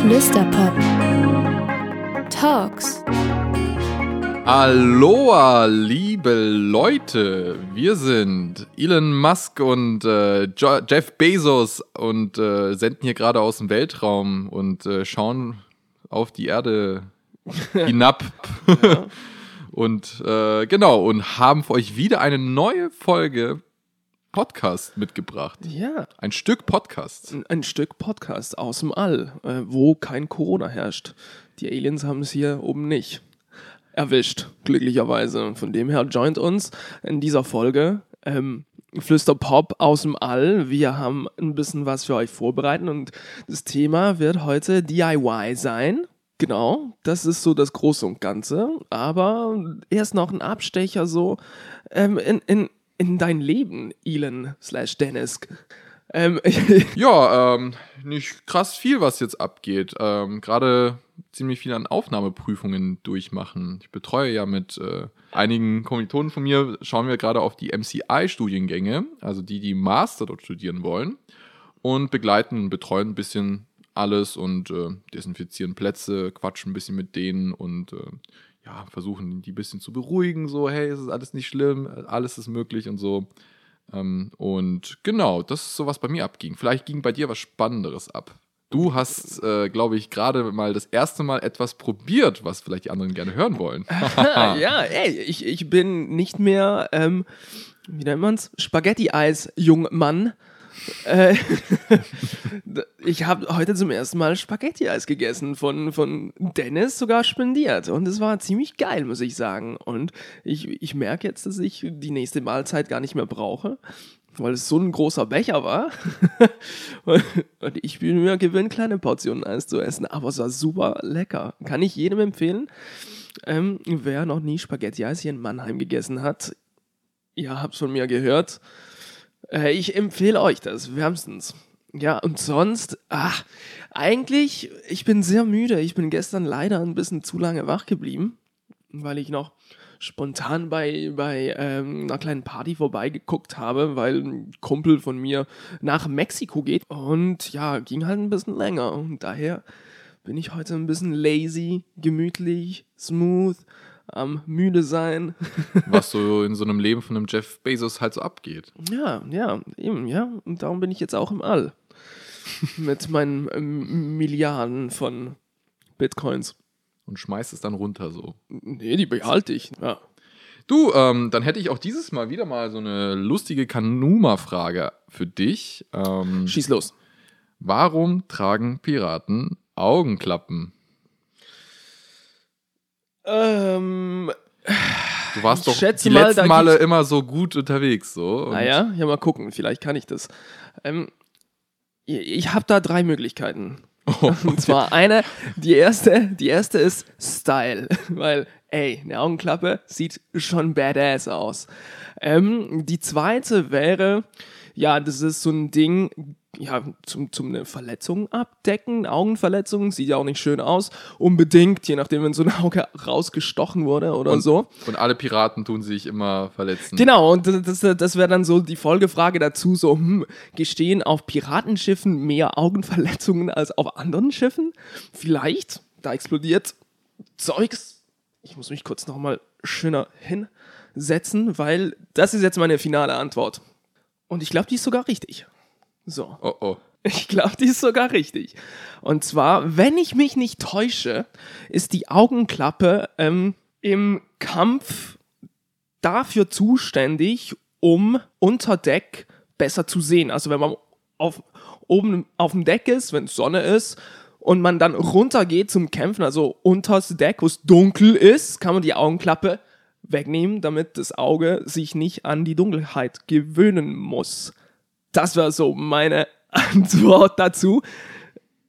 Flüsterpop. Talks. Aloha, liebe Leute. Wir sind Elon Musk und äh, Jeff Bezos und äh, senden hier gerade aus dem Weltraum und äh, schauen auf die Erde hinab. und äh, genau, und haben für euch wieder eine neue Folge Podcast mitgebracht. Ja, Ein Stück Podcast. ein, ein Stück Podcast aus dem All, äh, wo kein Corona herrscht. Die Aliens haben es hier oben nicht erwischt, glücklicherweise. Von dem her joint uns in dieser Folge ähm, Flüsterpop aus dem All. Wir haben ein bisschen was für euch vorbereitet und das Thema wird heute DIY sein. Genau, das ist so das Große und Ganze. Aber erst noch ein Abstecher so ähm, in, in, in dein Leben, Elon slash Dennis. Ähm, Ja, ähm, nicht krass viel, was jetzt abgeht. Ähm, Gerade ziemlich viel an Aufnahmeprüfungen durchmachen. Ich betreue ja mit äh, einigen Kommilitonen von mir, schauen wir gerade auf die MCI-Studiengänge, also die, die Master dort studieren wollen, und begleiten betreuen ein bisschen alles und äh, desinfizieren Plätze, quatschen ein bisschen mit denen und äh, ja, versuchen die ein bisschen zu beruhigen, so, hey, es ist alles nicht schlimm, alles ist möglich und so. Ähm, und genau, das ist so, was bei mir abging. Vielleicht ging bei dir was Spannenderes ab. Du hast, äh, glaube ich, gerade mal das erste Mal etwas probiert, was vielleicht die anderen gerne hören wollen. ja, ey, ich, ich bin nicht mehr, ähm, wie nennt man's? Spaghetti-Eis, Jungmann. Äh, ich habe heute zum ersten Mal Spaghetti-Eis gegessen, von, von Dennis sogar spendiert. Und es war ziemlich geil, muss ich sagen. Und ich, ich merke jetzt, dass ich die nächste Mahlzeit gar nicht mehr brauche, weil es so ein großer Becher war. Und ich bin mir gewöhnt, kleine Portionen Eis zu essen. Aber es war super lecker. Kann ich jedem empfehlen. Ähm, wer noch nie Spaghetti-Eis hier in Mannheim gegessen hat, ihr habt von mir gehört. Äh, ich empfehle euch das wärmstens. Ja, und sonst, ach, eigentlich, ich bin sehr müde. Ich bin gestern leider ein bisschen zu lange wach geblieben, weil ich noch spontan bei, bei ähm, einer kleinen Party vorbeigeguckt habe, weil ein Kumpel von mir nach Mexiko geht. Und ja, ging halt ein bisschen länger. Und daher bin ich heute ein bisschen lazy, gemütlich, smooth, am müde sein. was so in so einem Leben von einem Jeff Bezos halt so abgeht. Ja, ja, eben, ja. Und darum bin ich jetzt auch im All. Mit meinen ähm, Milliarden von Bitcoins. Und schmeißt es dann runter so. Nee, die behalte ich. Ja. Du, ähm, dann hätte ich auch dieses Mal wieder mal so eine lustige Kanuma-Frage für dich. Ähm, Schieß los. warum tragen Piraten Augenklappen? Ähm, Du warst doch die mal, letzten Male immer so gut unterwegs, so. Naja, ja, mal gucken. Vielleicht kann ich das. Ähm, ich habe da drei Möglichkeiten. Und zwar eine, die erste, die erste ist Style, weil, ey, eine Augenklappe sieht schon badass aus. Ähm, die zweite wäre, ja, das ist so ein Ding, ja, zum, zum eine Verletzung abdecken, Augenverletzung, sieht ja auch nicht schön aus, unbedingt, je nachdem, wenn so ein Auge rausgestochen wurde oder und, so. und alle Piraten tun sich immer verletzen. Genau, und das, das, das wäre dann so die Folgefrage dazu, so, hm, gestehen auf Piratenschiffen mehr Augenverletzungen als auf anderen Schiffen? Vielleicht, da explodiert Zeugs. Ich muss mich kurz nochmal schöner hinsetzen, weil das ist jetzt meine finale Antwort. Und ich glaube, die ist sogar richtig. So. Oh oh. Ich glaube, die ist sogar richtig. Und zwar, wenn ich mich nicht täusche, ist die Augenklappe ähm, im Kampf dafür zuständig, um unter Deck besser zu sehen. Also wenn man auf, oben auf dem Deck ist, wenn Sonne ist, und man dann runtergeht zum Kämpfen, also unters Deck, wo es dunkel ist, kann man die Augenklappe wegnehmen, damit das Auge sich nicht an die Dunkelheit gewöhnen muss. Das war so meine Antwort dazu.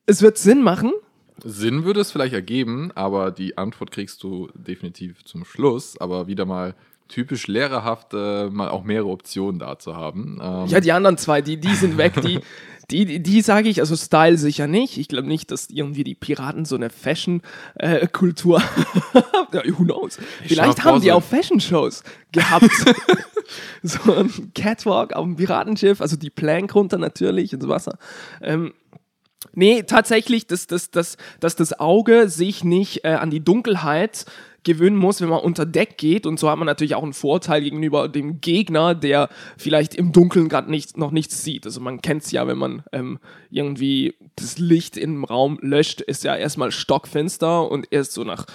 Es wird Sinn machen. Sinn würde es vielleicht ergeben, aber die Antwort kriegst du definitiv zum Schluss. Aber wieder mal typisch lehrerhaft, äh, mal auch mehrere Optionen da zu haben. Ähm, Ja, die anderen zwei, die, die sind weg, die, Die, die, die sage ich, also Style sicher nicht. Ich glaube nicht, dass irgendwie die Piraten so eine Fashion-Kultur haben. ja, who knows? Vielleicht haben die auch Fashion-Shows gehabt. so ein Catwalk auf dem Piratenschiff, also die Plank runter natürlich ins Wasser. Ähm, Nee, tatsächlich, dass, dass, dass, dass das Auge sich nicht äh, an die Dunkelheit gewöhnen muss, wenn man unter Deck geht. Und so hat man natürlich auch einen Vorteil gegenüber dem Gegner, der vielleicht im Dunkeln gerade nicht, noch nichts sieht. Also man kennt es ja, wenn man ähm, irgendwie das Licht im Raum löscht, ist ja erstmal stockfinster und erst so nach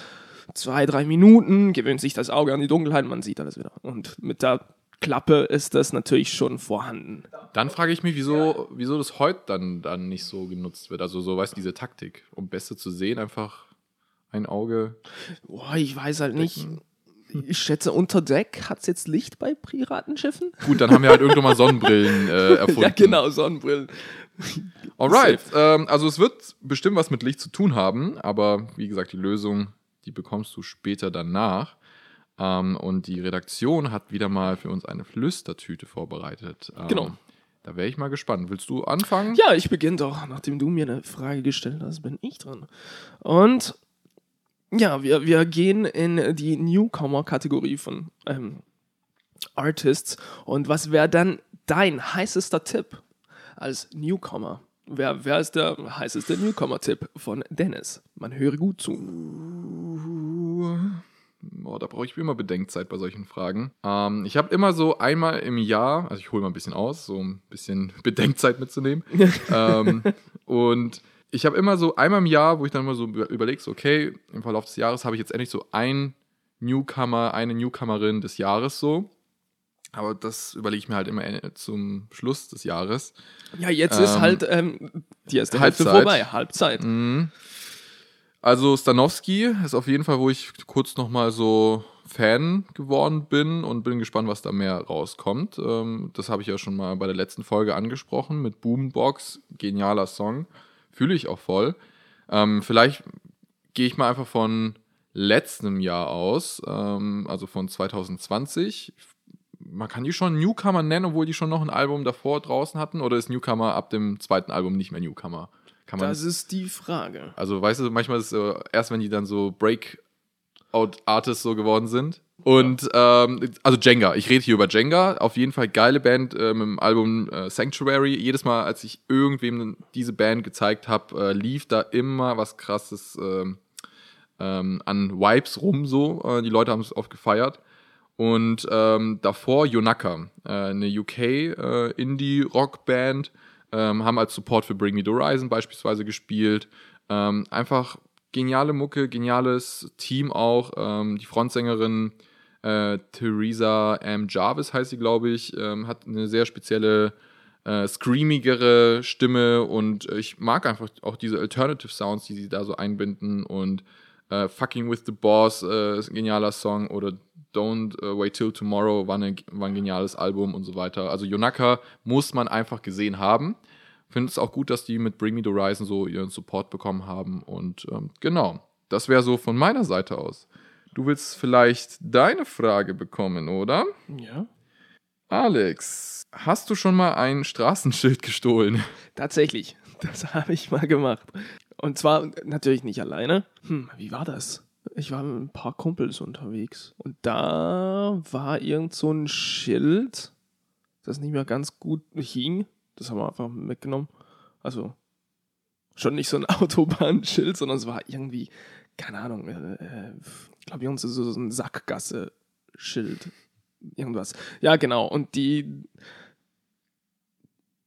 zwei, drei Minuten gewöhnt sich das Auge an die Dunkelheit und man sieht alles wieder. Und mit der Klappe ist das natürlich schon vorhanden. Dann frage ich mich, wieso, wieso das heute dann, dann nicht so genutzt wird. Also so, weißt du, diese Taktik, um besser zu sehen, einfach ein Auge. Boah, ich weiß halt nicht. Ich schätze, unter Deck hat es jetzt Licht bei Piratenschiffen. Gut, dann haben wir halt irgendwann mal Sonnenbrillen äh, erfunden. ja, genau, Sonnenbrillen. Alright, ähm, also es wird bestimmt was mit Licht zu tun haben, aber wie gesagt, die Lösung, die bekommst du später danach. Ähm, und die Redaktion hat wieder mal für uns eine Flüstertüte vorbereitet. Ähm, Genau. Da wäre ich mal gespannt. Willst du anfangen? Ja, ich beginne doch. Nachdem du mir eine Frage gestellt hast, bin ich dran. Und ja, wir, wir gehen in die Newcomer-Kategorie von ähm, Artists. Und was wäre dann dein heißester Tipp als Newcomer? Wer, wer ist der heißeste Newcomer-Tipp von Dennis? Man höre gut zu. Oh, da brauche ich immer Bedenkzeit bei solchen Fragen. Ähm, ich habe immer so einmal im Jahr, also ich hole mal ein bisschen aus, so ein bisschen Bedenkzeit mitzunehmen. ähm, und ich habe immer so einmal im Jahr, wo ich dann immer so überlege, so, okay, im Verlauf des Jahres habe ich jetzt endlich so ein Newcomer, eine Newcomerin des Jahres so. Aber das überlege ich mir halt immer äh, zum Schluss des Jahres. Ja, jetzt ist Ähm, halt ähm, die erste Hälfte Halbzeit. vorbei. Halbzeit. Mhm. Also Stanowski ist auf jeden Fall, wo ich kurz nochmal so Fan geworden bin und bin gespannt, was da mehr rauskommt. Ähm, das habe ich ja schon mal bei der letzten Folge angesprochen mit Boombox. Genialer Song. Fühle ich auch voll. Ähm, vielleicht gehe ich mal einfach von letztem Jahr aus, ähm, also von 2020. Man kann die schon Newcomer nennen, obwohl die schon noch ein Album davor draußen hatten, oder ist Newcomer ab dem zweiten Album nicht mehr Newcomer? Kann man Das ist die Frage. also, weißt du, manchmal ist es so, erst wenn die dann so Breakout-Artists so geworden sind. Und, ähm, also Jenga, ich rede hier über Jenga, auf jeden Fall geile Band äh, mit dem Album äh, Sanctuary. Jedes Mal, als ich irgendwem diese Band gezeigt habe, äh, lief da immer was krasses ähm, ähm, an Vibes rum so. Äh, die Leute haben es oft gefeiert. Und ähm, davor Yonaka, äh, eine UK-Indie-Rock-Band, ähm, haben als Support für Bring Me the Horizon beispielsweise gespielt. Ähm, einfach geniale Mucke, geniales Team auch. Ähm, die Frontsängerin äh, Theresa M. Jarvis heißt sie, glaube ich, ähm, hat eine sehr spezielle, äh, screamigere Stimme und ich mag einfach auch diese Alternative Sounds, die sie da so einbinden und äh, Fucking with the Boss äh, ist ein genialer Song oder Don't äh, Wait Till Tomorrow war, eine, war ein geniales Album und so weiter. Also Yonaka muss man einfach gesehen haben. Finde es auch gut, dass die mit Bring Me the Horizon so ihren Support bekommen haben. Und ähm, genau, das wäre so von meiner Seite aus. Du willst vielleicht deine Frage bekommen, oder? Ja. Alex, hast du schon mal ein Straßenschild gestohlen? Tatsächlich, das habe ich mal gemacht. Und zwar natürlich nicht alleine. Hm, wie war das? Ich war mit ein paar Kumpels unterwegs und da war irgend so ein Schild, das nicht mehr ganz gut hing. Das haben wir einfach mitgenommen. Also schon nicht so ein Autobahnschild, sondern es war irgendwie, keine Ahnung, äh, ich glaube, irgendwie so, so ein Sackgasse-Schild. Irgendwas. Ja, genau. Und die,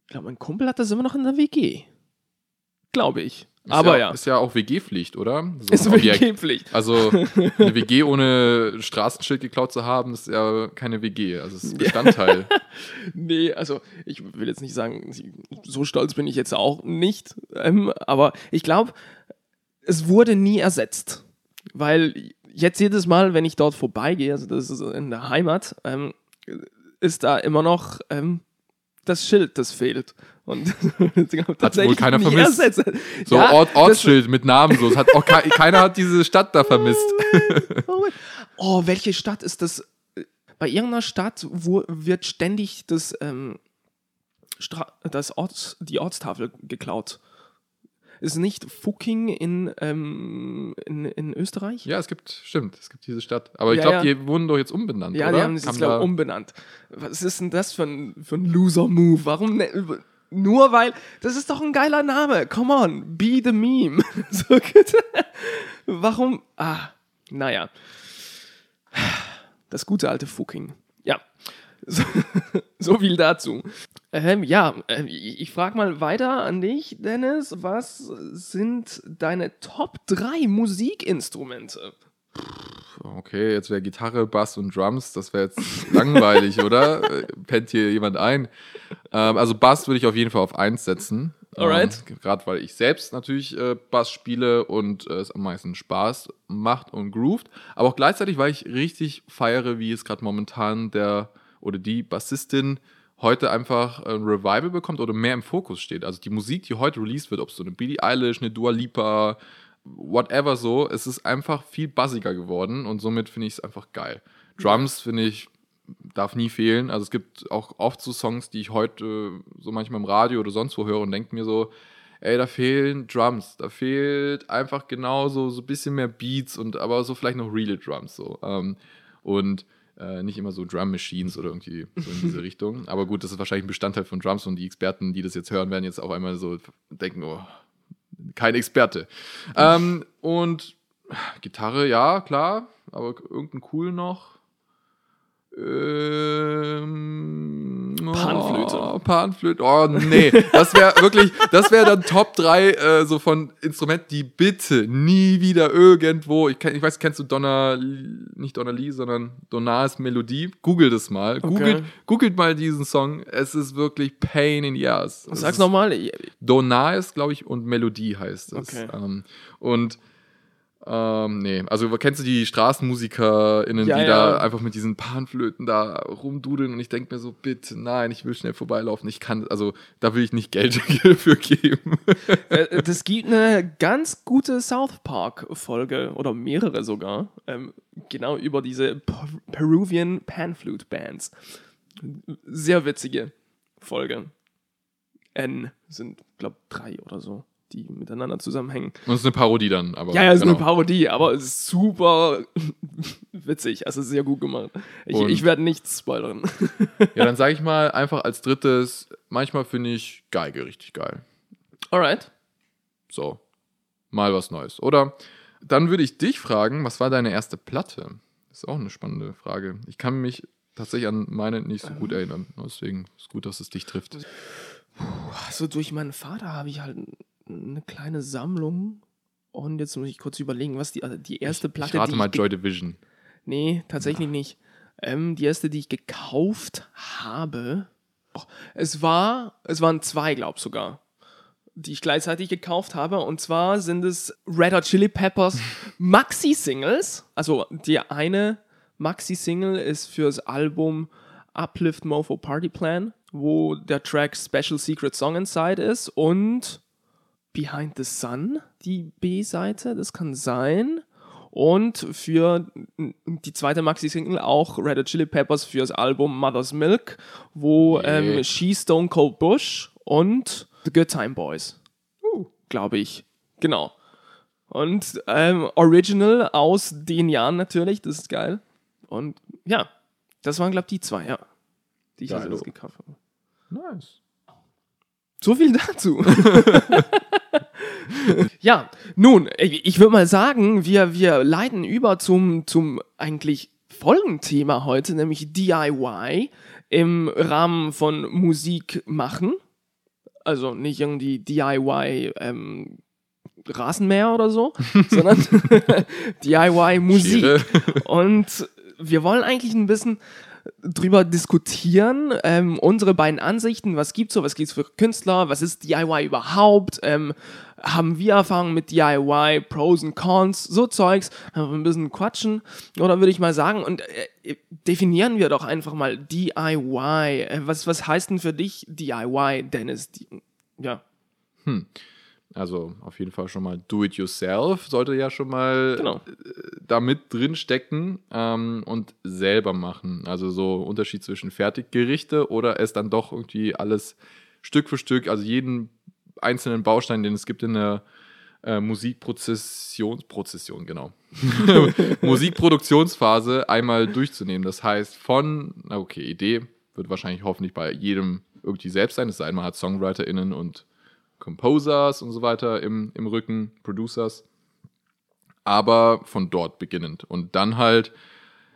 ich glaube, mein Kumpel hat das immer noch in der WG. Glaube ich. Ist Aber ja, ja, Ist ja auch WG-Pflicht, oder? So ist. WG-Pflicht. Also eine WG ohne Straßenschild geklaut zu haben, ist ja keine WG. Also es ist Bestandteil. Nee, also ich will jetzt nicht sagen, so stolz bin ich jetzt auch nicht. Ähm, aber ich glaube, es wurde nie ersetzt. Weil jetzt jedes Mal, wenn ich dort vorbeigehe, also das ist in der Heimat, ähm, ist da immer noch ähm, das Schild, das fehlt. Und Hat wohl keiner vermisst. So Ja, Ort, Ortsschild mit Namen so. Es hat auch ke keiner hat diese Stadt da vermisst. Oh, oh, welche Stadt ist das? Bei irgendeiner Stadt wo wird ständig das, ähm, das Orts, die Ortstafel geklaut. Ist nicht Fucking in, ähm, in, in Österreich? Ja, es gibt, stimmt, es gibt diese Stadt. Aber ich Ja, glaube, ja. die wurden doch jetzt umbenannt, Ja, oder? die haben jetzt, glaube umbenannt. Was ist denn das für ein, für ein Loser-Move? Warum? Ne, nur weil, das ist doch ein geiler Name. Come on, be the meme. so. Warum? Ah, naja. Das gute alte Fucking. Ja. So, so viel dazu. Ähm, ja, äh, ich, frage mal weiter an dich, Dennis. Was sind deine Top 3 Musikinstrumente? Okay, jetzt wäre Gitarre, Bass und Drums, das wäre jetzt langweilig, oder? Pennt hier jemand ein? Ähm, also Bass würde ich auf jeden Fall auf 1 setzen. Alright. Ähm, Gerade weil ich selbst natürlich äh, Bass spiele und äh, es am meisten Spaß macht und groovt. Aber auch gleichzeitig, weil ich richtig feiere, wie es gerade momentan der oder die Bassistin heute einfach ein Revival bekommt oder mehr im Fokus steht. Also die Musik, die heute released wird, ob es so eine Billie Eilish, eine Dua Lipa, whatever so, es ist einfach viel bassiger geworden und somit finde ich es einfach geil. Drums finde ich darf nie fehlen. Also es gibt auch oft so Songs, die ich heute so manchmal im Radio oder sonst wo höre und denke mir so, ey, da fehlen Drums, da fehlt einfach genauso so ein bisschen mehr Beats und aber so vielleicht noch reale Drums so. Ähm, und äh, nicht immer so Drum Machines oder irgendwie so in diese Richtung. Aber gut, das ist wahrscheinlich ein Bestandteil von Drums und die Experten, die das jetzt hören, werden jetzt auf einmal so denken, oh, kein Experte. Ähm, und Gitarre, ja, klar, aber irgendein cool noch. Ähm, Panflöte. Oh, Panflöte. Oh, nee. Das wäre wirklich, das wäre dann Top 3 äh, so von Instrumenten, die bitte nie wieder irgendwo. Ich, kenn, ich weiß, kennst du Donna, nicht Donna Lee, sondern Donnas Melodie? Google das mal. Googelt, googelt mal diesen Song. Es ist wirklich Pain in the ass. Sag's ist- nochmal. Donais, glaube ich, und Melodie heißt es. Okay. Ähm, und ähm, nee, also kennst du die StraßenmusikerInnen, Ja, die ja. da einfach mit diesen Panflöten da rumdudeln und ich denke mir so, bitte, nein, ich will schnell vorbeilaufen. Ich kann, also da will ich nicht Geld für geben. Äh, Das gibt eine ganz gute South Park-Folge oder mehrere sogar, ähm, genau über diese Per- Peruvian Panflute Bands. Sehr witzige Folge. N sind, glaube drei oder so, die miteinander zusammenhängen. Und es ist eine Parodie dann, aber. Ja, ja, es ist genau. eine Parodie, aber es ist super witzig, also sehr gut gemacht. Ich, ich werde nichts spoilern. Ja, dann sage ich mal einfach als drittes, manchmal finde ich Geige richtig geil. Alright. So, mal was Neues. Oder dann würde ich dich fragen, was war deine erste Platte? Das ist auch eine spannende Frage. Ich kann mich tatsächlich an meine nicht so gut erinnern. Deswegen ist gut, dass es dich trifft. Also durch meinen Vater habe ich halt eine kleine Sammlung. Und jetzt muss ich kurz überlegen, was die, also die erste Platte, ich rate die mal ich Joy Division. Nee, tatsächlich nicht. Ähm, die erste, die ich gekauft habe. Och, es war, es waren zwei, glaub sogar, die ich gleichzeitig gekauft habe. Und zwar sind es Red Hot Chili Peppers Maxi-Singles. Also die eine Maxi-Single ist fürs Album Uplift Mofo Party Plan, wo der Track Special Secret Song Inside ist und Behind the Sun, die B-Seite, das kann sein. Und für die zweite Maxi-Single auch Red Hot Chili Peppers fürs Album Mother's Milk, wo Yeah. ähm, She Stone Cold Bush und The Good Time Boys, glaube ich. Genau. Und ähm, Original aus den Jahren natürlich, das ist geil. Und ja, das waren, glaube ich, die zwei, ja. Die ich als Geilo. erstes gekauft habe. Nice. So viel dazu. ja, nun, ich ich würde mal sagen, wir, wir leiten über zum, zum eigentlich Folgenthema heute, nämlich DIY im Rahmen von Musik machen. Also nicht irgendwie DIY ähm, Rasenmäher oder so, sondern DIY Musik. Schere. Und wir wollen eigentlich ein bisschen drüber diskutieren, ähm, unsere beiden Ansichten, was gibt's so, was gibt's für Künstler, was ist DIY überhaupt, ähm, haben wir Erfahrungen mit DIY, Pros und Cons, so Zeugs, wir ein bisschen quatschen, oder würde ich mal sagen, und äh, definieren wir doch einfach mal DIY, äh, was, was heißt denn für dich DIY, Dennis? Die, ja, Also auf jeden Fall schon mal do it yourself, sollte ja schon mal genau. da mit drin stecken ähm, und selber machen. Also so Unterschied zwischen Fertiggerichte oder es dann doch irgendwie alles Stück für Stück, also jeden einzelnen Baustein, den es gibt in der äh, Musikprozessionsprozession, genau. Musikproduktionsphase einmal durchzunehmen. Das heißt, von, na okay, Idee wird wahrscheinlich hoffentlich bei jedem irgendwie selbst sein. Es sei denn, man hat SongwriterInnen und Composers und so weiter im, im Rücken, Producers. Aber von dort beginnend. Und dann halt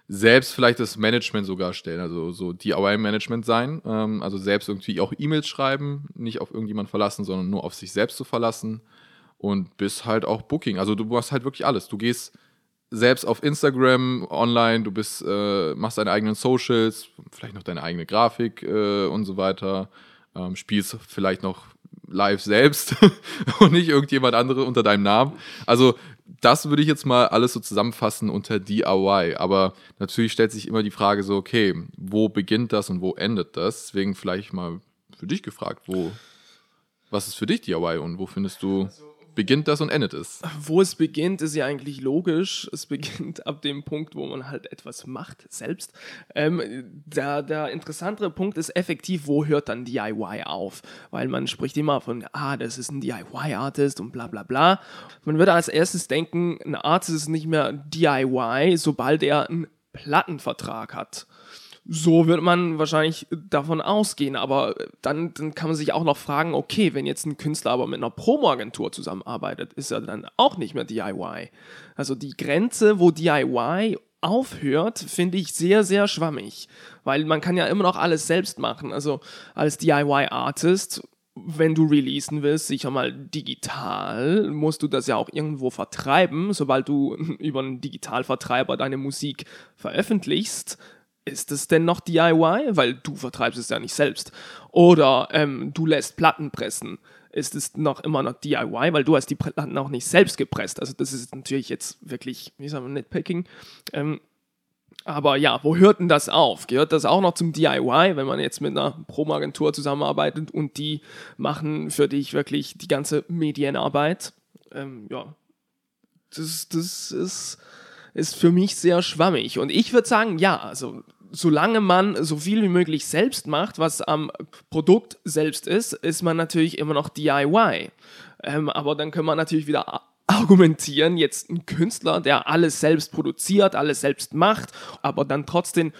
selbst vielleicht das Management sogar stellen, also so DIY-Management sein. Ähm, also selbst irgendwie auch E-Mails schreiben, nicht auf irgendjemand verlassen, sondern nur auf sich selbst zu verlassen. Und bis halt auch Booking. Also du machst halt wirklich alles. Du gehst selbst auf Instagram online, du bist, äh, machst deine eigenen Socials, vielleicht noch deine eigene Grafik äh, und so weiter, ähm, spielst vielleicht noch live selbst und nicht irgendjemand andere unter deinem Namen. Also das würde ich jetzt mal alles so zusammenfassen unter DIY. Aber natürlich stellt sich immer die Frage so, okay, wo beginnt das und wo endet das? Deswegen vielleicht mal für dich gefragt, wo, was ist für dich DIY und wo findest du also, beginnt das und endet es? Wo es beginnt, ist ja eigentlich logisch. Es beginnt ab dem Punkt, wo man halt etwas macht, selbst. Ähm, der, der interessantere Punkt ist effektiv, wo hört dann DIY auf? Weil man spricht immer von, ah, das ist ein DIY-Artist und bla bla bla. Man würde als erstes denken, ein Artist ist nicht mehr DIY, sobald er einen Plattenvertrag hat. So wird man wahrscheinlich davon ausgehen, aber dann, dann kann man sich auch noch fragen, okay, wenn jetzt ein Künstler aber mit einer Promo-Agentur zusammenarbeitet, ist er dann auch nicht mehr DIY. Also die Grenze, wo DIY aufhört, finde ich sehr, sehr schwammig, weil man kann ja immer noch alles selbst machen. Also als DIY-Artist wenn du releasen willst, sicher mal digital, musst du das ja auch irgendwo vertreiben. Sobald du über einen Digitalvertreiber deine Musik veröffentlichst, ist es denn noch DIY? Weil du vertreibst es ja nicht selbst. Oder ähm, du lässt Platten pressen. Ist es noch immer noch DIY? Weil du hast die Platten auch nicht selbst gepresst. Also das ist natürlich jetzt wirklich, wie sagen wir, Nitpicking. Ähm, aber ja, wo hört denn das auf? Gehört das auch noch zum DIY, wenn man jetzt mit einer Promo-Agentur zusammenarbeitet und die machen für dich wirklich die ganze Medienarbeit? Ähm, ja, das, das ist, ist für mich sehr schwammig. Und ich würde sagen, ja, also solange man so viel wie möglich selbst macht, was am Produkt selbst ist, ist man natürlich immer noch DIY. Ähm, aber dann kann man natürlich wieder argumentieren, jetzt ein Künstler, der alles selbst produziert, alles selbst macht, aber dann trotzdem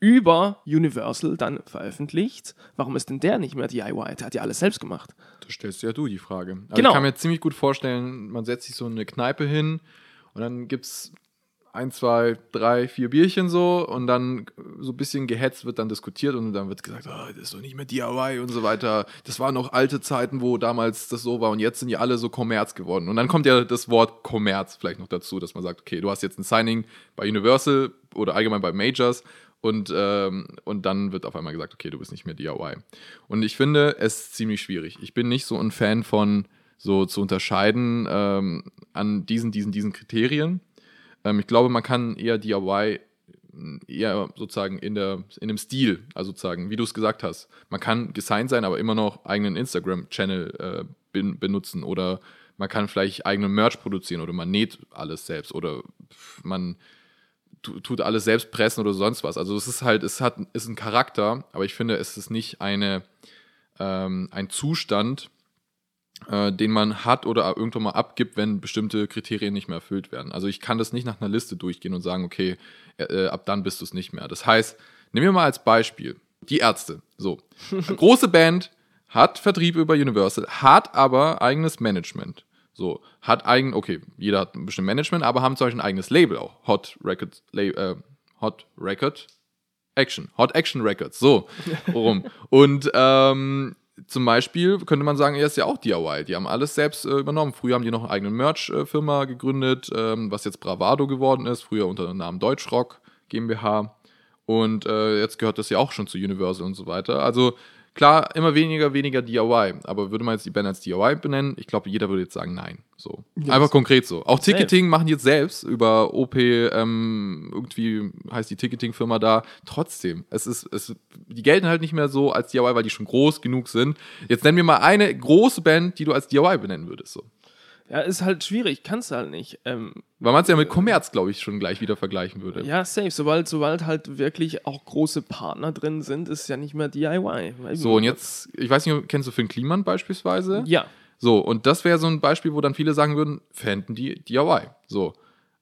über Universal dann veröffentlicht. Warum ist denn der nicht mehr DIY? Der hat ja alles selbst gemacht. Da stellst ja du die Frage. Also genau. Ich kann mir ziemlich gut vorstellen, man setzt sich so eine Kneipe hin und dann gibt es ein, zwei, drei, vier Bierchen so und dann so ein bisschen gehetzt wird dann diskutiert und dann wird gesagt, oh, das ist doch nicht mehr DIY und so weiter. Das waren noch alte Zeiten, wo damals das so war und jetzt sind ja alle so Kommerz geworden. Und dann kommt ja das Wort Kommerz vielleicht noch dazu, dass man sagt, okay, du hast jetzt ein Signing bei Universal oder allgemein bei Majors und, ähm, und dann wird auf einmal gesagt, okay, du bist nicht mehr DIY. Und ich finde es ziemlich schwierig. Ich bin nicht so ein Fan von so zu unterscheiden ähm, an diesen, diesen, diesen Kriterien ähm, ich glaube, man kann eher DIY eher sozusagen in, der, in dem Stil, also sozusagen, wie du es gesagt hast. Man kann gesigned sein, aber immer noch eigenen Instagram-Channel äh, ben, benutzen oder man kann vielleicht eigenen Merch produzieren oder man näht alles selbst oder man tut alles selbst pressen oder sonst was. Also es ist halt, es hat, ist ein Charakter, aber ich finde, es ist nicht eine, ähm, ein Zustand, äh, den man hat oder irgendwann mal abgibt, wenn bestimmte Kriterien nicht mehr erfüllt werden. Also ich kann das nicht nach einer Liste durchgehen und sagen, okay, äh, äh ab dann bist du es nicht mehr. Das heißt, nehmen wir mal als Beispiel die Ärzte. So, große Band hat Vertrieb über Universal, hat aber eigenes Management. So, hat eigen, okay, jeder hat ein bisschen Management, aber haben zum Beispiel ein eigenes Label auch. Hot Record, äh, Hot Record Action. Hot Action Records, so rum. Und ähm, zum Beispiel könnte man sagen, er ist ja auch DIY. Die haben alles selbst äh, übernommen. Früher haben die noch eine eigene Merch-Firma gegründet, ähm, was jetzt Bravado geworden ist. Früher unter dem Namen Deutschrock GmbH. Und äh, jetzt gehört das ja auch schon zu Universal und so weiter. Also Klar, immer weniger, weniger DIY. Aber würde man jetzt die Band als DIY benennen? Ich glaube, jeder würde jetzt sagen, nein. So. Yes. Einfach konkret so. Auch Ticketing machen die jetzt selbst über OP, ähm, irgendwie heißt die Ticketing-Firma da. Trotzdem, es ist, es, die gelten halt nicht mehr so als DIY, weil die schon groß genug sind. Jetzt nenn mir mal eine große Band, die du als DIY benennen würdest. So. Ja, ist halt schwierig, kannst du halt nicht. Ähm, Weil man es ja mit Kommerz, glaube ich, schon gleich wieder vergleichen würde. ja, safe. Sobald, sobald halt wirklich auch große Partner drin sind, ist ja nicht mehr DIY. So, und jetzt, ich weiß nicht, kennst du Finn Kliman beispielsweise? Ja. So, und das wäre so ein Beispiel, wo dann viele sagen würden, fänden die DIY. So.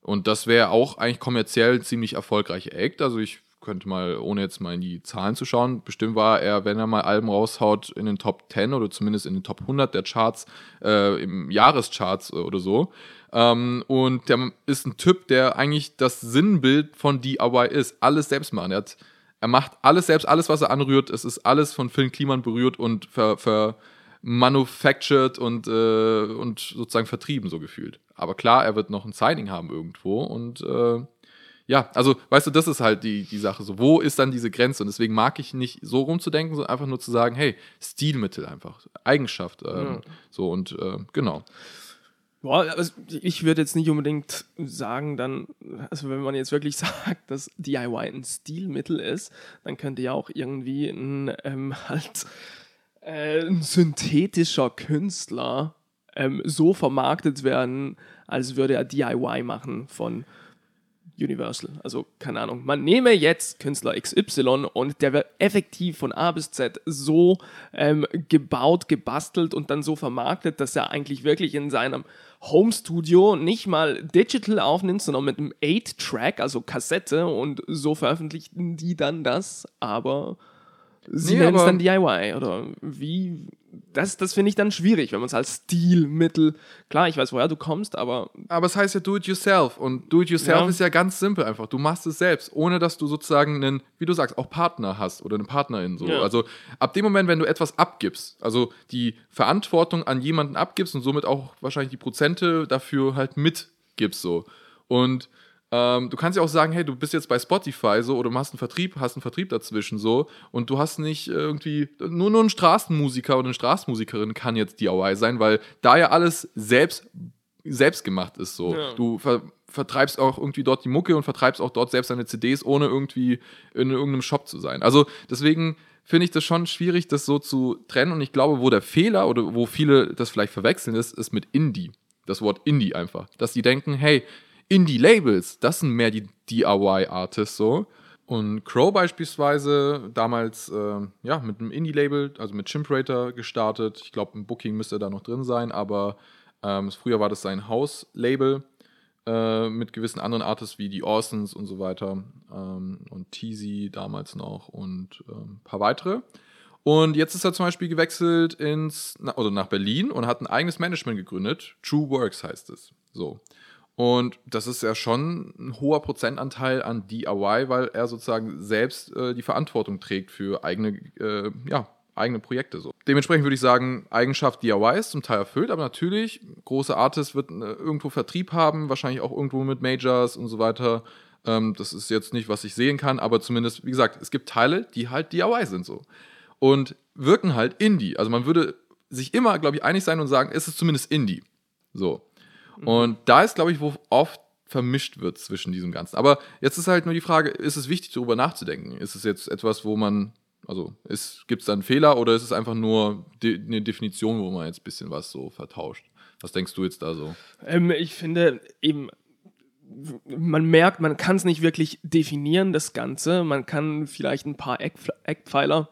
Und das wäre auch eigentlich kommerziell ziemlich erfolgreich Act. Also ich könnte mal, ohne jetzt mal in die Zahlen zu schauen, bestimmt war er, wenn er mal Alben raushaut, in den Top 10 oder zumindest in den Top 100 der Charts, äh, im Jahrescharts oder so. Ähm, und der ist ein Typ, der eigentlich das Sinnbild von DIY ist. Alles selbst machen. Er, hat, er macht alles selbst, alles, was er anrührt. Es ist alles von Phil Kliman berührt und ver, ver manufactured und, äh, und sozusagen vertrieben, so gefühlt. Aber klar, er wird noch ein Signing haben irgendwo und äh, ja, also weißt du, das ist halt die, die Sache. So, wo ist dann diese Grenze? Und deswegen mag ich nicht so rumzudenken, sondern einfach nur zu sagen, hey, Stilmittel einfach, Eigenschaft. Ähm, Ja. So und äh, genau. Boah, also ich würde jetzt nicht unbedingt sagen, dann, also wenn man jetzt wirklich sagt, dass DIY ein Stilmittel ist, dann könnte ja auch irgendwie ein ähm, halt äh, ein synthetischer Künstler ähm, so vermarktet werden, als würde er DIY machen von Universal. Also keine Ahnung. Man nehme jetzt Künstler XY und der wird effektiv von A bis Z so ähm, gebaut, gebastelt und dann so vermarktet, dass er eigentlich wirklich in seinem Home Studio nicht mal digital aufnimmt, sondern mit einem 8-Track, also Kassette und so veröffentlichten die dann das, aber sie Nee, nennen es dann DIY oder wie das, das finde ich dann schwierig, wenn man es als Stilmittel, klar, ich weiß, woher du kommst, aber Aber es heißt ja do it yourself. Und do it yourself Ja. ist ja ganz simpel einfach. Du machst es selbst, ohne dass du sozusagen einen, wie du sagst, auch Partner hast oder eine Partnerin. So. Ja. Also ab dem Moment, wenn du etwas abgibst, also die Verantwortung an jemanden abgibst und somit auch wahrscheinlich die Prozente dafür halt mitgibst. So. Und ähm, du kannst ja auch sagen, hey, du bist jetzt bei Spotify so oder du hast einen Vertrieb, hast einen Vertrieb dazwischen so und du hast nicht irgendwie, nur, nur ein Straßenmusiker oder eine Straßenmusikerin kann jetzt DIY sein, weil da ja alles selbst selbst gemacht ist so. Ja. Du ver vertreibst auch irgendwie dort die Mucke und vertreibst auch dort selbst deine CDs, ohne irgendwie in irgendeinem Shop zu sein. Also deswegen finde ich das schon schwierig, das so zu trennen. Und ich glaube, wo der Fehler oder wo viele das vielleicht verwechseln ist, ist mit Indie. Das Wort Indie einfach. Dass die denken, hey, Indie-Labels, das sind mehr die DIY-Artists so. Und Crow beispielsweise damals äh, ja, mit einem Indie-Label, also mit Chimperator gestartet. Ich glaube, ein Booking müsste da noch drin sein, aber ähm, früher war das sein House-Label äh, mit gewissen anderen Artists wie die Orsons und so weiter ähm, und Teasy damals noch und ähm, ein paar weitere. Und jetzt ist er zum Beispiel gewechselt ins, oder nach Berlin und hat ein eigenes Management gegründet. True Works heißt es. So. Und das ist ja schon ein hoher Prozentanteil an DIY, weil er sozusagen selbst äh, die Verantwortung trägt für eigene, äh, ja, eigene Projekte. So. Dementsprechend würde ich sagen, Eigenschaft DIY ist zum Teil erfüllt, aber natürlich, große Artists wird äh, irgendwo Vertrieb haben, wahrscheinlich auch irgendwo mit Majors und so weiter. Ähm, das ist jetzt nicht, was ich sehen kann, aber zumindest, wie gesagt, es gibt Teile, die halt DIY sind so. Und wirken halt Indie. Also man würde sich immer, glaube ich, einig sein und sagen, es ist zumindest Indie. So. Und da ist, glaube ich, wo oft vermischt wird zwischen diesem Ganzen. Aber jetzt ist halt nur die Frage, ist es wichtig, darüber nachzudenken? Ist es jetzt etwas, wo man, also gibt es da einen Fehler oder ist es einfach nur de eine Definition, wo man jetzt ein bisschen was so vertauscht? Was denkst du jetzt da so? Ähm, ich finde eben, man merkt, man kann es nicht wirklich definieren, das Ganze. Man kann vielleicht ein paar Eckpf- Eckpfeiler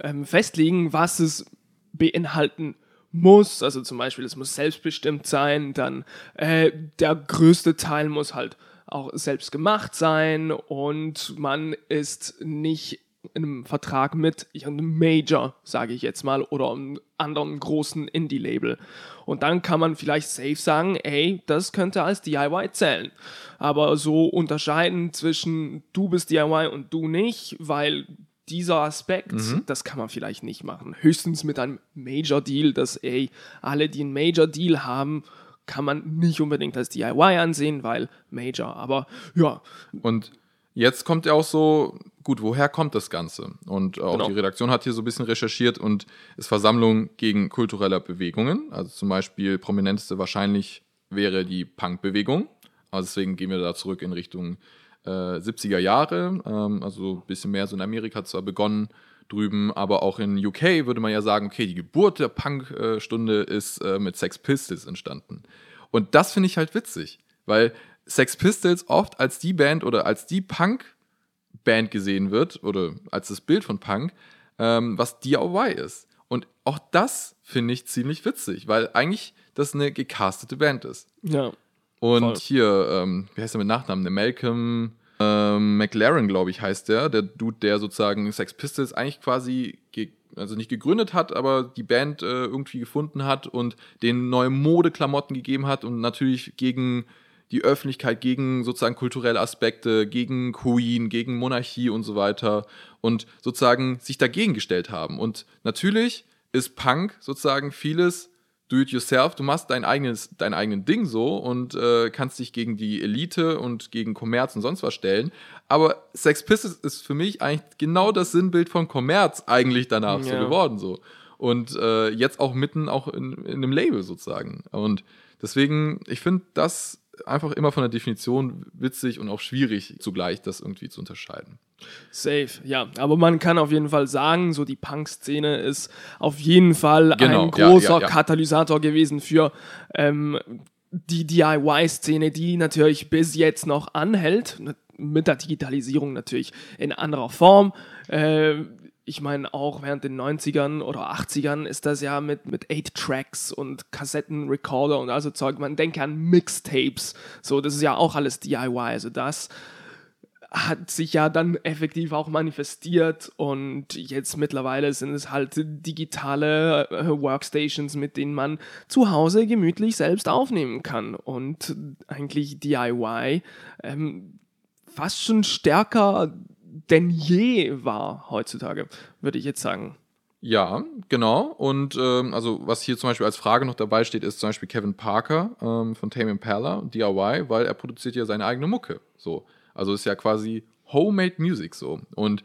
ähm, festlegen, was es beinhalten muss. Also zum Beispiel, es muss selbstbestimmt sein, dann äh, der größte Teil muss halt auch selbst gemacht sein und man ist nicht in einem Vertrag mit irgendeinem Major, sage ich jetzt mal, oder einem anderen großen Indie-Label. Und dann kann man vielleicht safe sagen, ey, das könnte als DIY zählen. Aber so unterscheiden zwischen du bist DIY und du nicht, weil dieser Aspekt, das kann man vielleicht nicht machen. Höchstens mit einem Major-Deal, dass, ey, alle, die einen Major-Deal haben, kann man nicht unbedingt als DIY ansehen, weil Major. Aber ja, Und jetzt kommt ja auch so, gut, woher kommt das Ganze? Und auch Genau. die Redaktion hat hier so ein bisschen recherchiert und ist Versammlung gegen kulturelle Bewegungen. Also zum Beispiel prominenteste wahrscheinlich wäre die Punk-Bewegung. Also deswegen gehen wir da zurück in Richtung äh, 70er Jahre. Ähm, also ein bisschen mehr so in Amerika zwar begonnen, drüben, aber auch in UK würde man ja sagen, okay, die Geburt der Punk-Stunde ist äh, mit Sex Pistols entstanden. Und das finde ich halt witzig, weil Sex Pistols oft als die Band oder als die Punk-Band gesehen wird oder als das Bild von Punk, ähm, was DIY ist. Und auch das finde ich ziemlich witzig, weil eigentlich das eine gecastete Band ist. Ja. Und Voll. hier, ähm, wie heißt der mit Nachnamen? Der Malcolm ähm, McLaren, glaube ich, heißt der. Der Dude, der sozusagen Sex Pistols eigentlich quasi, also nicht gegründet hat, aber die Band äh, irgendwie gefunden hat und denen neue Modeklamotten gegeben hat und natürlich gegen die Öffentlichkeit, gegen sozusagen kulturelle Aspekte, gegen Queen, gegen Monarchie und so weiter und sozusagen sich dagegen gestellt haben. Und natürlich ist Punk sozusagen vieles do it yourself, du machst dein eigenes, dein eigenen Ding so und äh, kannst dich gegen die Elite und gegen Kommerz und sonst was stellen. Aber Sex Pistols ist für mich eigentlich genau das Sinnbild von Kommerz eigentlich danach so Ja. geworden so. Und äh, jetzt auch mitten auch in, in einem Label sozusagen. Und deswegen, ich finde das einfach immer von der Definition witzig und auch schwierig zugleich, das irgendwie zu unterscheiden. Safe, ja. Aber man kann auf jeden Fall sagen, so die Punk-Szene ist auf jeden Fall Genau, ein ja, großer ja, ja. Katalysator gewesen für ähm, die DIY-Szene, die natürlich bis jetzt noch anhält. Mit der Digitalisierung natürlich in anderer Form. Äh, ich meine, auch während den 90ern oder 80ern ist das ja mit, mit 8-Tracks und Kassettenrecorder und also Zeug. Man denke an Mixtapes. So, das ist ja auch alles DIY. Also das hat sich ja dann effektiv auch manifestiert und jetzt mittlerweile sind es halt digitale äh, Workstations, mit denen man zu Hause gemütlich selbst aufnehmen kann und eigentlich DIY ähm, fast schon stärker denn je war heutzutage, würde ich jetzt sagen. Ja, genau. Und ähm, also was hier zum Beispiel als Frage noch dabei steht, ist zum Beispiel Kevin Parker ähm, von Tame Impala, DIY, weil er produziert ja seine eigene Mucke. So, also ist ja quasi homemade Music so. Und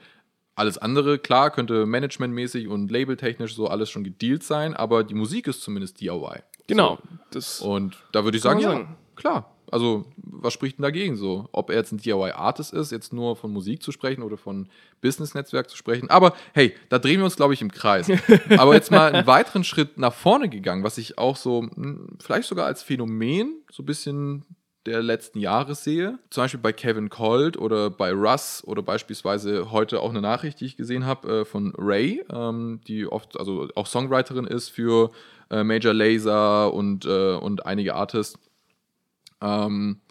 alles andere, klar, könnte managementmäßig und labeltechnisch so alles schon gedealt sein, aber die Musik ist zumindest DIY. Genau. Das, Und da würde ich sagen, man ja, sagen. klar. Also, was spricht denn dagegen so? Ob er jetzt ein DIY-Artist ist, jetzt nur von Musik zu sprechen oder von Business-Netzwerk zu sprechen. Aber hey, da drehen wir uns, glaube ich, im Kreis. Aber jetzt mal einen weiteren Schritt nach vorne gegangen, was ich auch so, mh, vielleicht sogar als Phänomen so ein bisschen der letzten Jahre sehe. Zum Beispiel bei Kevin Colt oder bei Russ oder beispielsweise heute auch eine Nachricht, die ich gesehen habe äh, von Ray, ähm, die oft, also auch Songwriterin ist für äh, Major Laser und, äh, und einige Artists. Ähm,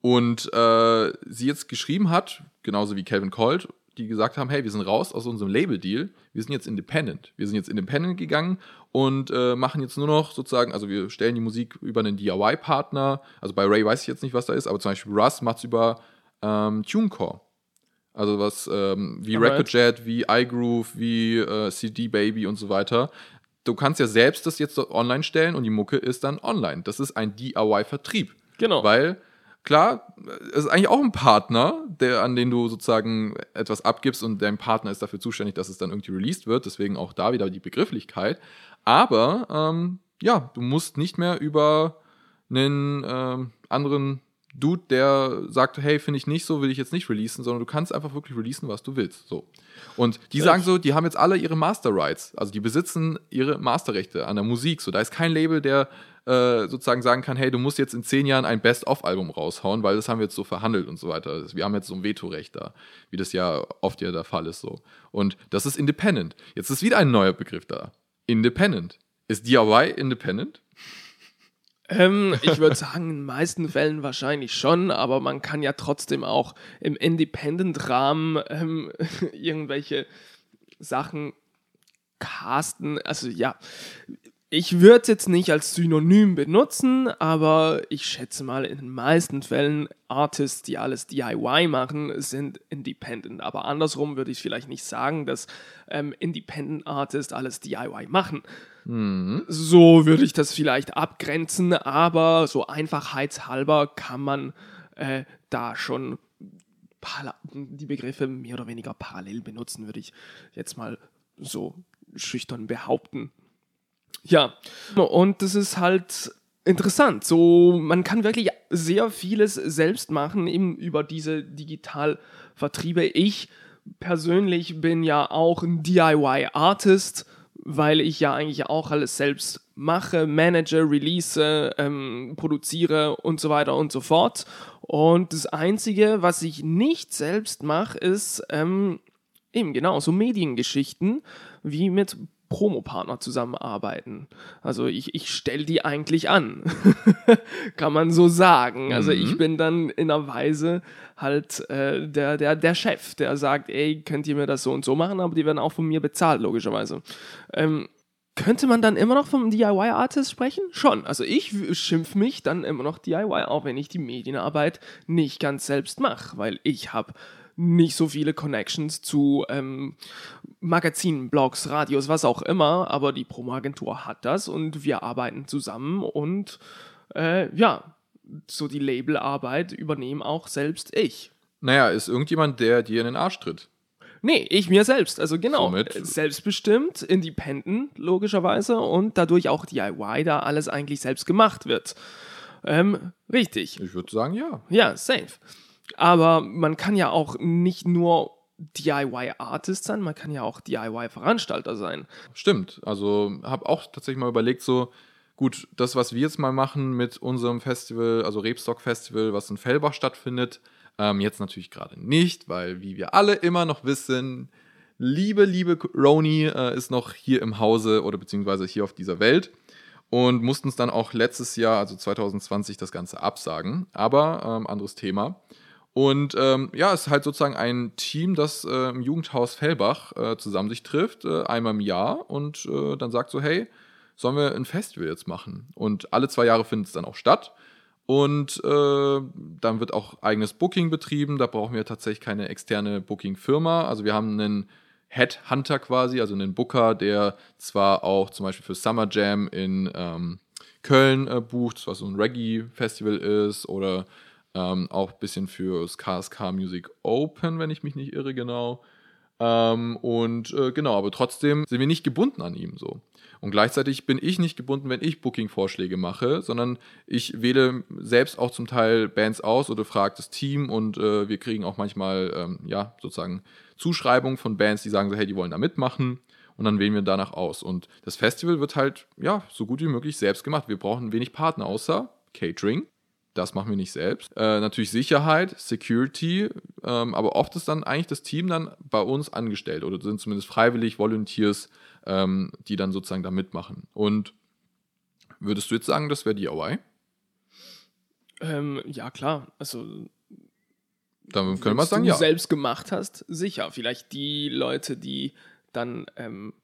und äh, sie jetzt geschrieben hat, genauso wie Calvin Colt, die gesagt haben, hey, wir sind raus aus unserem Label-Deal, wir sind jetzt independent. Wir sind jetzt independent gegangen und äh, machen jetzt nur noch sozusagen, also wir stellen die Musik über einen DIY-Partner, also bei Ray weiß ich jetzt nicht, was da ist, aber zum Beispiel Russ macht es über ähm, TuneCore. Also was ähm, wie Alright. Recordjet, wie iGroove, wie äh, CD Baby und so weiter. Du kannst ja selbst das jetzt online stellen und die Mucke ist dann online. Das ist ein DIY-Vertrieb. Genau. Weil, klar, es ist eigentlich auch ein Partner, der, an den du sozusagen etwas abgibst und dein Partner ist dafür zuständig, dass es dann irgendwie released wird. Deswegen auch da wieder die Begrifflichkeit. Aber, ähm, ja, du musst nicht mehr über einen ähm, anderen Dude, der sagt, hey, finde ich nicht so, will ich jetzt nicht releasen, sondern du kannst einfach wirklich releasen, was du willst. So. Und die sagen so, die haben jetzt alle ihre Master Rights, also die besitzen ihre Masterrechte an der Musik. So, da ist kein Label, der äh, sozusagen sagen kann, hey, du musst jetzt in zehn Jahren ein Best-of-Album raushauen, weil das haben wir jetzt so verhandelt und so weiter. Wir haben jetzt so ein Vetorecht da, wie das ja oft ja der Fall ist so. Und das ist Independent. Jetzt ist wieder ein neuer Begriff da. Independent. Ist DIY Independent? Ähm, ich würde sagen, in den meisten Fällen wahrscheinlich schon, aber man kann ja trotzdem auch im Independent-Rahmen ähm, irgendwelche Sachen casten. Also ja, ich würde es jetzt nicht als Synonym benutzen, aber ich schätze mal, in den meisten Fällen Artists, die alles DIY machen, sind Independent. Aber andersrum würde ich vielleicht nicht sagen, dass ähm, Independent Artists alles DIY machen. So würde ich das vielleicht abgrenzen, aber so einfachheitshalber kann man äh, da schon die Begriffe mehr oder weniger parallel benutzen, würde ich jetzt mal so schüchtern behaupten. Ja, und das ist halt interessant. So, man kann wirklich sehr vieles selbst machen, eben über diese Digitalvertriebe. Ich persönlich bin ja auch ein DIY-Artist, weil ich ja eigentlich auch alles selbst mache, manage, release, ähm, produziere und so weiter und so fort. Und das Einzige, was ich nicht selbst mache, ist ähm, eben genau so Mediengeschichten wie mit Promopartner zusammenarbeiten. Also ich, ich stelle die eigentlich an, kann man so sagen. Also ich Mhm. bin dann in einer Weise halt äh, der, der, der Chef, der sagt, ey, könnt ihr mir das so und so machen, aber die werden auch von mir bezahlt, logischerweise. Ähm, könnte man dann immer noch vom DIY-Artist sprechen? Schon. Also ich schimpf mich dann immer noch DIY, auch wenn ich die Medienarbeit nicht ganz selbst mache, weil ich habe nicht so viele Connections zu ähm, Magazinen, Blogs, Radios, was auch immer, aber die Promo-Agentur hat das und wir arbeiten zusammen und äh, ja, so die Labelarbeit übernehme auch selbst ich. Naja, ist irgendjemand, der dir in den Arsch tritt. Nee, ich mir selbst. Also genau, Somit- äh, selbstbestimmt, independent logischerweise und dadurch auch DIY, da alles eigentlich selbst gemacht wird. Ähm, richtig. Ich würde sagen, ja. Ja, safe. Aber man kann ja auch nicht nur DIY-Artist sein, man kann ja auch DIY-Veranstalter sein. Stimmt. Also habe auch tatsächlich mal überlegt, so, gut, das, was wir jetzt mal machen mit unserem Festival, also Rebstock Festival, was in Fellbach stattfindet, ähm, jetzt natürlich gerade nicht, weil, wie wir alle immer noch wissen, liebe, liebe Roni äh, ist noch hier im Hause oder beziehungsweise hier auf dieser Welt und mussten es dann auch letztes Jahr, also 2020, das Ganze absagen. Aber ähm, anderes Thema. Und ähm, ja, es ist halt sozusagen ein Team, das äh, im Jugendhaus Fellbach äh, zusammen sich trifft, äh, einmal im Jahr und äh, dann sagt so, hey, sollen wir ein Festival jetzt machen? Und alle zwei Jahre findet es dann auch statt. Und äh, dann wird auch eigenes Booking betrieben. Da brauchen wir tatsächlich keine externe Booking-Firma. Also wir haben einen Headhunter quasi, also einen Booker, der zwar auch zum Beispiel für Summer Jam in ähm, Köln äh, bucht, was so ein Reggae-Festival ist, oder ähm, auch ein bisschen für das KSK Music Open, wenn ich mich nicht irre, genau. Ähm, und äh, genau, aber trotzdem sind wir nicht gebunden an ihm so. Und gleichzeitig bin ich nicht gebunden, wenn ich Booking-Vorschläge mache, sondern ich wähle selbst auch zum Teil Bands aus oder frage das Team und äh, wir kriegen auch manchmal, ähm, ja, sozusagen Zuschreibungen von Bands, die sagen so, hey, die wollen da mitmachen und dann wählen wir danach aus. Und das Festival wird halt, ja, so gut wie möglich selbst gemacht. Wir brauchen wenig Partner außer Catering. Das machen wir nicht selbst. Äh, natürlich Sicherheit, Security, ähm, aber oft ist dann eigentlich das Team dann bei uns angestellt oder sind zumindest freiwillig Volunteers, ähm, die dann sozusagen da mitmachen. Und würdest du jetzt sagen, das wäre DIY? Ähm, ja, klar. Also Dann können wir sagen, du ja. selbst gemacht hast, sicher. Vielleicht die Leute, die dann ähm,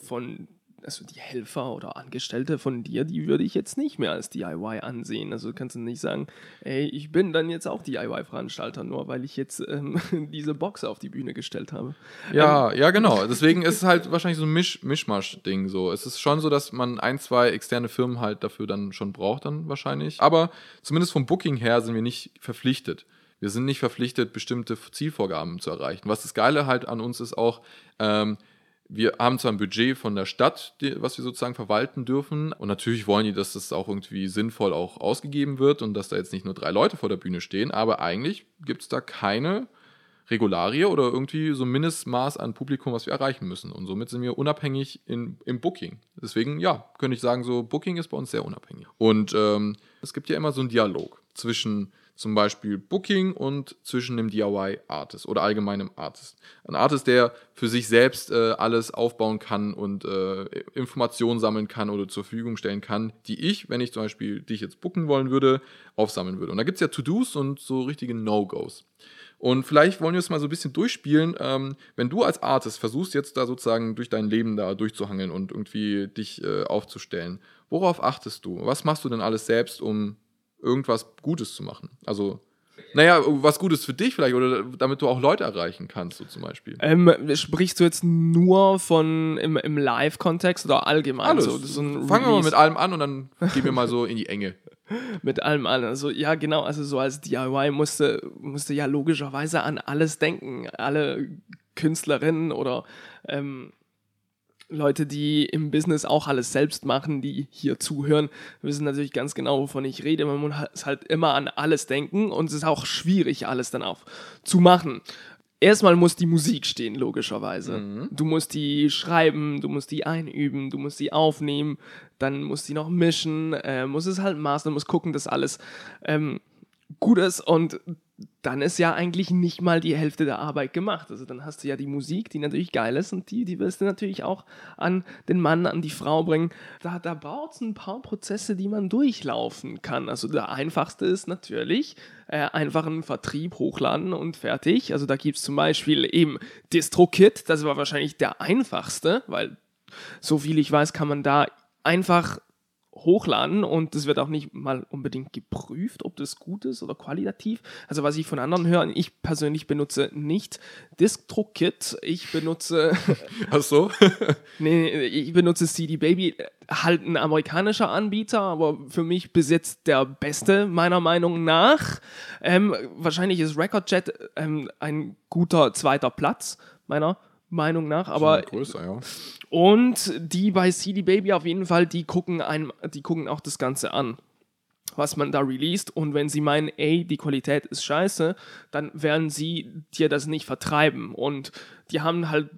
von, also die Helfer oder Angestellte von dir, die würde ich jetzt nicht mehr als DIY ansehen. Also du kannst du nicht sagen, ey, ich bin dann jetzt auch DIY-Veranstalter, nur weil ich jetzt ähm, diese Box auf die Bühne gestellt habe. Ja, ja, genau. Deswegen ist es halt wahrscheinlich so ein Misch Mischmasch-Ding so. Es ist schon so, dass man ein, zwei externe Firmen halt dafür dann schon braucht, dann wahrscheinlich. Aber zumindest vom Booking her sind wir nicht verpflichtet. Wir sind nicht verpflichtet, bestimmte Zielvorgaben zu erreichen. Was das Geile halt an uns ist auch, ähm, wir haben zwar ein Budget von der Stadt, was wir sozusagen verwalten dürfen. Und natürlich wollen die, dass das auch irgendwie sinnvoll auch ausgegeben wird und dass da jetzt nicht nur drei Leute vor der Bühne stehen. Aber eigentlich gibt es da keine Regularie oder irgendwie so ein Mindestmaß an Publikum, was wir erreichen müssen. Und somit sind wir unabhängig in, im Booking. Deswegen, ja, könnte ich sagen, so Booking ist bei uns sehr unabhängig. Und ähm, es gibt ja immer so einen Dialog zwischen zum Beispiel Booking und zwischen dem DIY-Artist oder allgemeinem Artist. Ein Artist, der für sich selbst äh, alles aufbauen kann und äh, Informationen sammeln kann oder zur Verfügung stellen kann, die ich, wenn ich zum Beispiel dich jetzt booken wollen würde, aufsammeln würde. Und da gibt es ja To-Dos und so richtige No-Gos. Und vielleicht wollen wir es mal so ein bisschen durchspielen. Ähm, wenn du als Artist versuchst jetzt da sozusagen durch dein Leben da durchzuhangeln und irgendwie dich äh, aufzustellen, worauf achtest du? Was machst du denn alles selbst, um irgendwas Gutes zu machen? Also, naja, was Gutes für dich vielleicht oder damit du auch Leute erreichen kannst, so zum Beispiel. Ähm, sprichst du jetzt nur von im, im Live-Kontext oder allgemein? Alles. So, so Fangen wir mal mit allem an und dann gehen wir mal so in die Enge. mit allem an. Also ja, genau, also so als DIY musste, musste ja logischerweise an alles denken. Alle Künstlerinnen oder ähm, Leute, die im Business auch alles selbst machen, die hier zuhören, wissen natürlich ganz genau, wovon ich rede. Man muss halt immer an alles denken und es ist auch schwierig, alles dann auch zu machen. erstmal muss die Musik stehen, logischerweise. Du musst die schreiben, du musst die einüben, du musst die aufnehmen, dann musst die noch mischen, äh, muss es halt mastern, muss gucken, dass alles ähm, gut ist und dann ist ja eigentlich nicht mal die Hälfte der Arbeit gemacht. Also dann hast du ja die Musik, die natürlich geil ist und die, die willst du natürlich auch an den Mann, an die Frau bringen. Da, da braucht es ein paar Prozesse, die man durchlaufen kann. Also der einfachste ist natürlich äh, einfach einen Vertrieb hochladen und fertig. Also da gibt es zum Beispiel eben DistroKit, das war wahrscheinlich der einfachste, weil so viel ich weiß, kann man da einfach hochladen und es wird auch nicht mal unbedingt geprüft, ob das gut ist oder qualitativ. Also was ich von anderen höre, ich persönlich benutze nicht DistroKit, ich benutze Ach so? nee, ich benutze CD Baby, halt ein amerikanischer Anbieter, aber für mich besitzt der beste meiner Meinung nach. Ähm, wahrscheinlich ist RecordJet ähm, ein guter zweiter Platz meiner Meinung nach, aber größer, ja. und die bei CD Baby auf jeden Fall, die gucken einem, die gucken auch das Ganze an, was man da released. Und wenn sie meinen, ey, die Qualität ist scheiße, dann werden sie dir das nicht vertreiben. Und die haben halt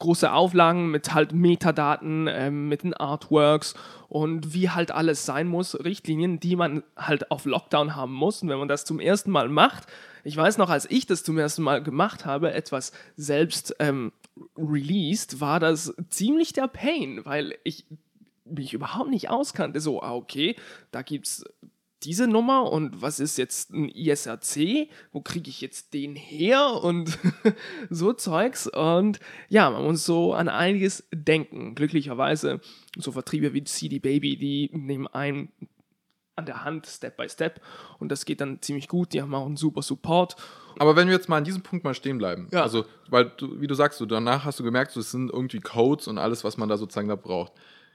große Auflagen mit halt Metadaten, ähm, mit den Artworks und wie halt alles sein muss, Richtlinien, die man halt auf Lockdown haben muss. Und wenn man das zum ersten Mal macht, ich weiß noch, als ich das zum ersten Mal gemacht habe, etwas selbst ähm, released, war das ziemlich der Pain, weil ich mich überhaupt nicht auskannte. So, ah, okay, da gibt's diese Nummer und was ist jetzt ein ISRC? Wo kriege ich jetzt den her? Und so Zeugs. Und ja, man muss so an einiges denken. Glücklicherweise, so Vertriebe wie CD Baby, die nehmen einen an der Hand, Step by Step. Und das geht dann ziemlich gut. Die haben auch einen super Support. Aber wenn wir jetzt mal an diesem Punkt mal stehen bleiben, Ja. also, weil du, wie du sagst, du, danach hast du gemerkt, so, es sind irgendwie Codes und alles, was man da sozusagen da braucht.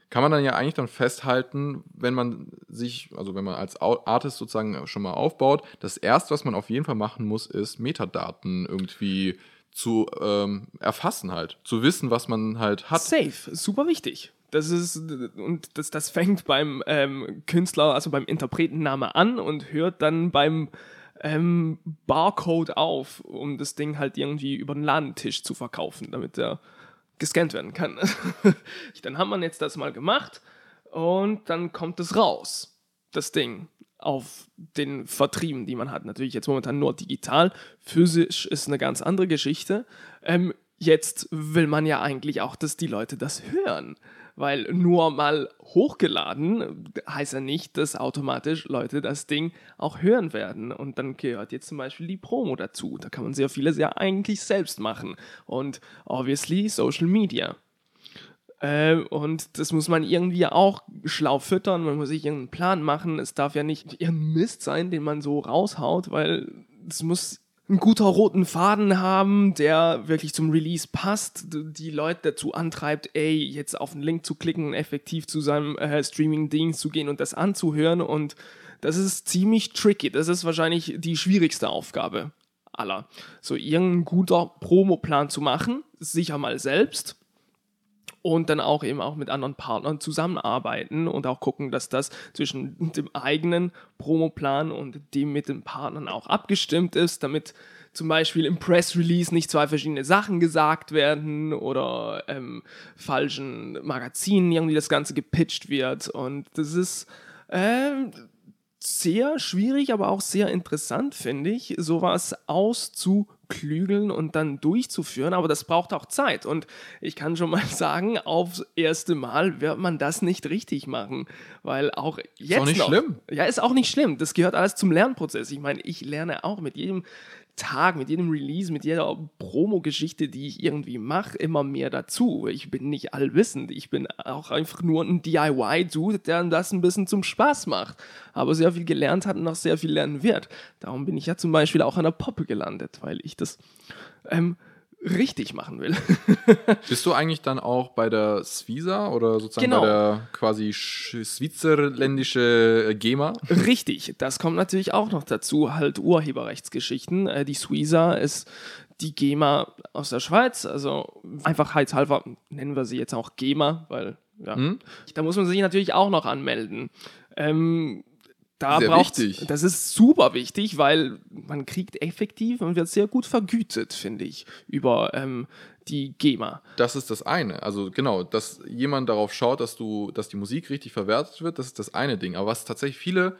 Kann man dann ja eigentlich dann festhalten, wenn man sich, also wenn man als Artist sozusagen schon mal aufbaut, das erste, was man auf jeden Fall machen muss, ist Metadaten irgendwie zu ähm, erfassen halt, zu wissen, was man halt hat. Safe, super wichtig. Das ist, und das, das fängt beim ähm, Künstler, also beim Interpretenname an und hört dann beim ähm, Barcode auf, um das Ding halt irgendwie über den Ladentisch zu verkaufen, damit er gescannt werden kann. dann hat man jetzt das mal gemacht und dann kommt es raus, das Ding, auf den Vertrieben, die man hat. Natürlich jetzt momentan nur digital. Physisch ist eine ganz andere Geschichte. Ähm, jetzt will man ja eigentlich auch, dass die Leute das hören. Weil nur mal hochgeladen heißt ja nicht, dass automatisch Leute das Ding auch hören werden. Und dann gehört jetzt zum Beispiel die Promo dazu. Da kann man sehr vieles ja eigentlich selbst machen. Und obviously Social Media. Äh, und das muss man irgendwie auch schlau füttern. Man muss sich irgendeinen Plan machen. Es darf ja nicht irgendein Mist sein, den man so raushaut, weil es muss einen guter roten Faden haben, der wirklich zum Release passt, die Leute dazu antreibt, ey, jetzt auf den Link zu klicken, effektiv zu seinem äh, Streaming-Dienst zu gehen und das anzuhören. Und das ist ziemlich tricky. Das ist wahrscheinlich die schwierigste Aufgabe aller. So irgendein guter Promoplan zu machen, sicher mal selbst und dann auch eben auch mit anderen Partnern zusammenarbeiten und auch gucken, dass das zwischen dem eigenen Promoplan und dem mit den Partnern auch abgestimmt ist, damit zum Beispiel im Press Release nicht zwei verschiedene Sachen gesagt werden oder ähm, falschen Magazinen irgendwie das Ganze gepitcht wird. Und das ist ähm, sehr schwierig, aber auch sehr interessant, finde ich, sowas auszuklügeln und dann durchzuführen. Aber das braucht auch Zeit. Und ich kann schon mal sagen, aufs erste Mal wird man das nicht richtig machen. Weil auch jetzt. nicht noch, schlimm. Ja, ist auch nicht schlimm. Das gehört alles zum Lernprozess. Ich meine, ich lerne auch mit jedem Tag, mit jedem Release, mit jeder Promo-Geschichte, die ich irgendwie mache, immer mehr dazu. Ich bin nicht allwissend. Ich bin auch einfach nur ein DIY-Dude, der das ein bisschen zum Spaß macht. Aber sehr viel gelernt hat und noch sehr viel lernen wird. Darum bin ich ja zum Beispiel auch an der Poppe gelandet, weil ich das ähm, richtig machen will. Bist du eigentlich dann auch bei der Svisa oder sozusagen Genau. bei der quasi sch- switzerländische äh, GEMA? Richtig, das kommt natürlich auch noch dazu, halt Urheberrechtsgeschichten. Äh, die Suiza ist die GEMA aus der Schweiz, also einfachheitshalber nennen wir sie jetzt auch GEMA, weil ja, Hm? da muss man sich natürlich auch noch anmelden. Ähm, da Sehr braucht wichtig. das ist super wichtig, weil man kriegt effektiv und wird sehr gut vergütet, finde ich, über ähm, die GEMA. Das ist das eine. Also genau, dass jemand darauf schaut, dass du, dass die Musik richtig verwertet wird, das ist das eine Ding. Aber was tatsächlich viele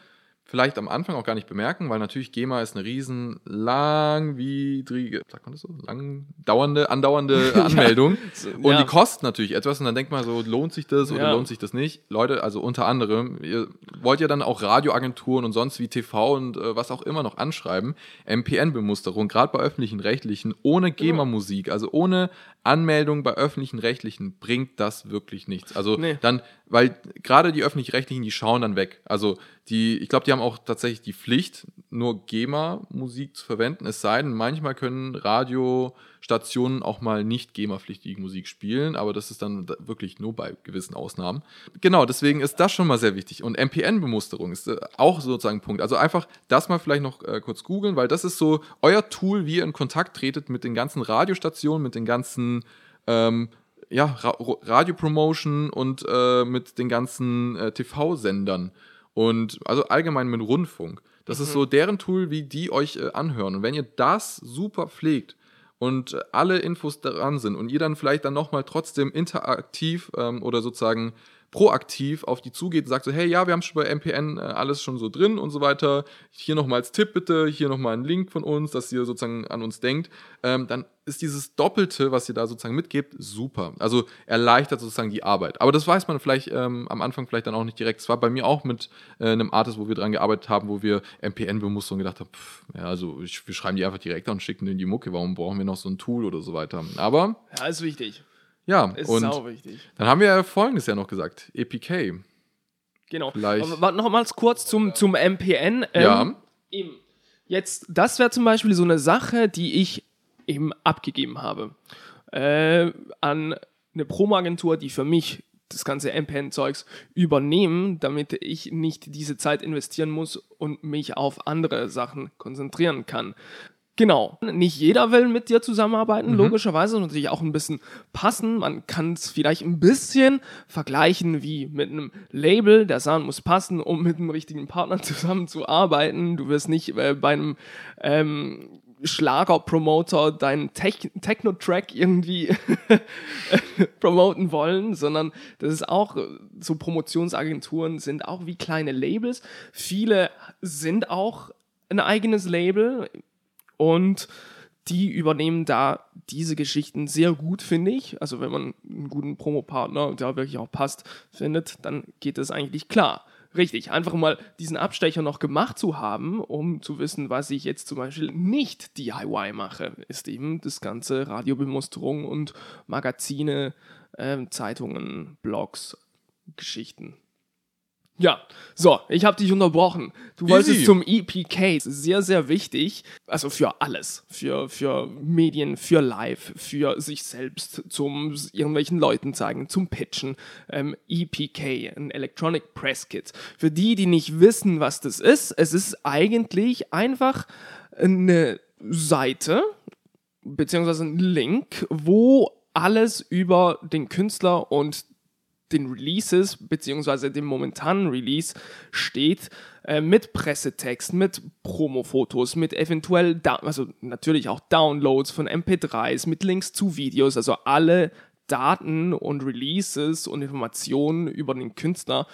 vielleicht am Anfang auch gar nicht bemerken, weil natürlich GEMA ist eine riesen langwidrige, sagt man das so, lang dauernde, andauernde Anmeldung. Und ja. die kostet natürlich etwas und dann denkt man so, lohnt sich das oder Ja. lohnt sich das nicht? Leute, also unter anderem, ihr wollt ja dann auch Radioagenturen und sonst wie TV und äh, was auch immer noch anschreiben. MPN-Bemusterung, gerade bei öffentlichen Rechtlichen, ohne GEMA-Musik, also ohne Anmeldung bei öffentlichen Rechtlichen bringt das wirklich nichts. Also Nee. dann, weil gerade die öffentlich-rechtlichen, die schauen dann weg. Also die, ich glaube, die haben auch tatsächlich die Pflicht, nur GEMA-Musik zu verwenden. Es sei denn, manchmal können Radiostationen auch mal nicht GEMA-pflichtige Musik spielen, aber das ist dann da- wirklich nur bei gewissen Ausnahmen. Genau, deswegen ist das schon mal sehr wichtig. Und MPN-Bemusterung ist äh, auch sozusagen ein Punkt. Also einfach das mal vielleicht noch äh, kurz googeln, weil das ist so euer Tool, wie ihr in Kontakt tretet mit den ganzen Radiostationen, mit den ganzen ähm, ja, Ra Ro- Radiopromotion und äh, mit den ganzen äh, TV-Sendern und also allgemein mit Rundfunk. Das ist so deren Tool, wie die euch äh, anhören. Und wenn ihr das super pflegt und alle Infos daran sind und ihr dann vielleicht dann nochmal trotzdem interaktiv ähm, oder sozusagen proaktiv auf die zugeht und sagt so, hey, ja, wir haben schon bei MPN äh, alles schon so drin und so weiter. Hier nochmal als Tipp bitte, hier nochmal ein Link von uns, dass ihr sozusagen an uns denkt. Ähm, dann ist dieses Doppelte, was ihr da sozusagen mitgebt, super. Also erleichtert sozusagen die Arbeit. Aber das weiß man vielleicht ähm, am Anfang vielleicht dann auch nicht direkt. Es war bei mir auch mit äh, einem Artist, wo wir dran gearbeitet haben, wo wir MPN-Bemusterung gedacht haben, pff, ja, also ich, wir schreiben die einfach direkt an und schicken denen die Mucke. Warum brauchen wir noch so ein Tool oder so weiter? Aber Ja, ist wichtig. Ja, Ist und sau wichtig. dann haben wir ja folgendes ja noch gesagt. EPK. Genau. Vielleicht- warte noch mal kurz zum, zum MPN. Ähm, Ja. Eben. Jetzt, das wäre zum Beispiel so eine Sache, die ich eben abgegeben habe äh, an eine Promo-Agentur, die für mich das ganze MPN-Zeugs übernehmen, damit ich nicht diese Zeit investieren muss und mich auf andere Sachen konzentrieren kann. Genau. Nicht jeder will mit dir zusammenarbeiten, logischerweise, und natürlich auch ein bisschen passen. Man kann es vielleicht ein bisschen vergleichen wie mit einem Label. Der Sound muss passen, um mit einem richtigen Partner zusammenzuarbeiten. Du wirst nicht äh, bei einem ähm, Schlager-Promoter deinen Tech Techno-Track irgendwie promoten wollen, sondern das ist auch, äh, so Promotionsagenturen sind auch wie kleine Labels. Viele sind auch ein eigenes Label und die übernehmen da diese Geschichten sehr gut, finde ich. Also wenn man einen guten Promopartner, der wirklich auch passt, findet, dann geht das eigentlich klar. Richtig, einfach mal diesen Abstecher noch gemacht zu haben, um zu wissen, was ich jetzt zum Beispiel nicht DIY mache, ist eben das ganze Radiobemusterung und Magazine, ähm, Zeitungen, Blogs, Geschichten. Ja, so, ich habe dich unterbrochen. Du wolltest zum EPK. Sehr, sehr wichtig. Also für alles. Für, für Medien, für Live, für sich selbst, zum irgendwelchen Leuten zeigen, zum Pitchen. Ähm, EPK, ein Electronic Press Kit. Für die, die nicht wissen, was das ist, es ist eigentlich einfach eine Seite, beziehungsweise ein Link, wo alles über den Künstler und den Releases, beziehungsweise dem momentanen Release steht, äh, mit Pressetext, mit Promo-Fotos, mit eventuell, also natürlich auch Downloads von MP3s, mit Links zu Videos, also alle Daten und Releases und Informationen über den Künstler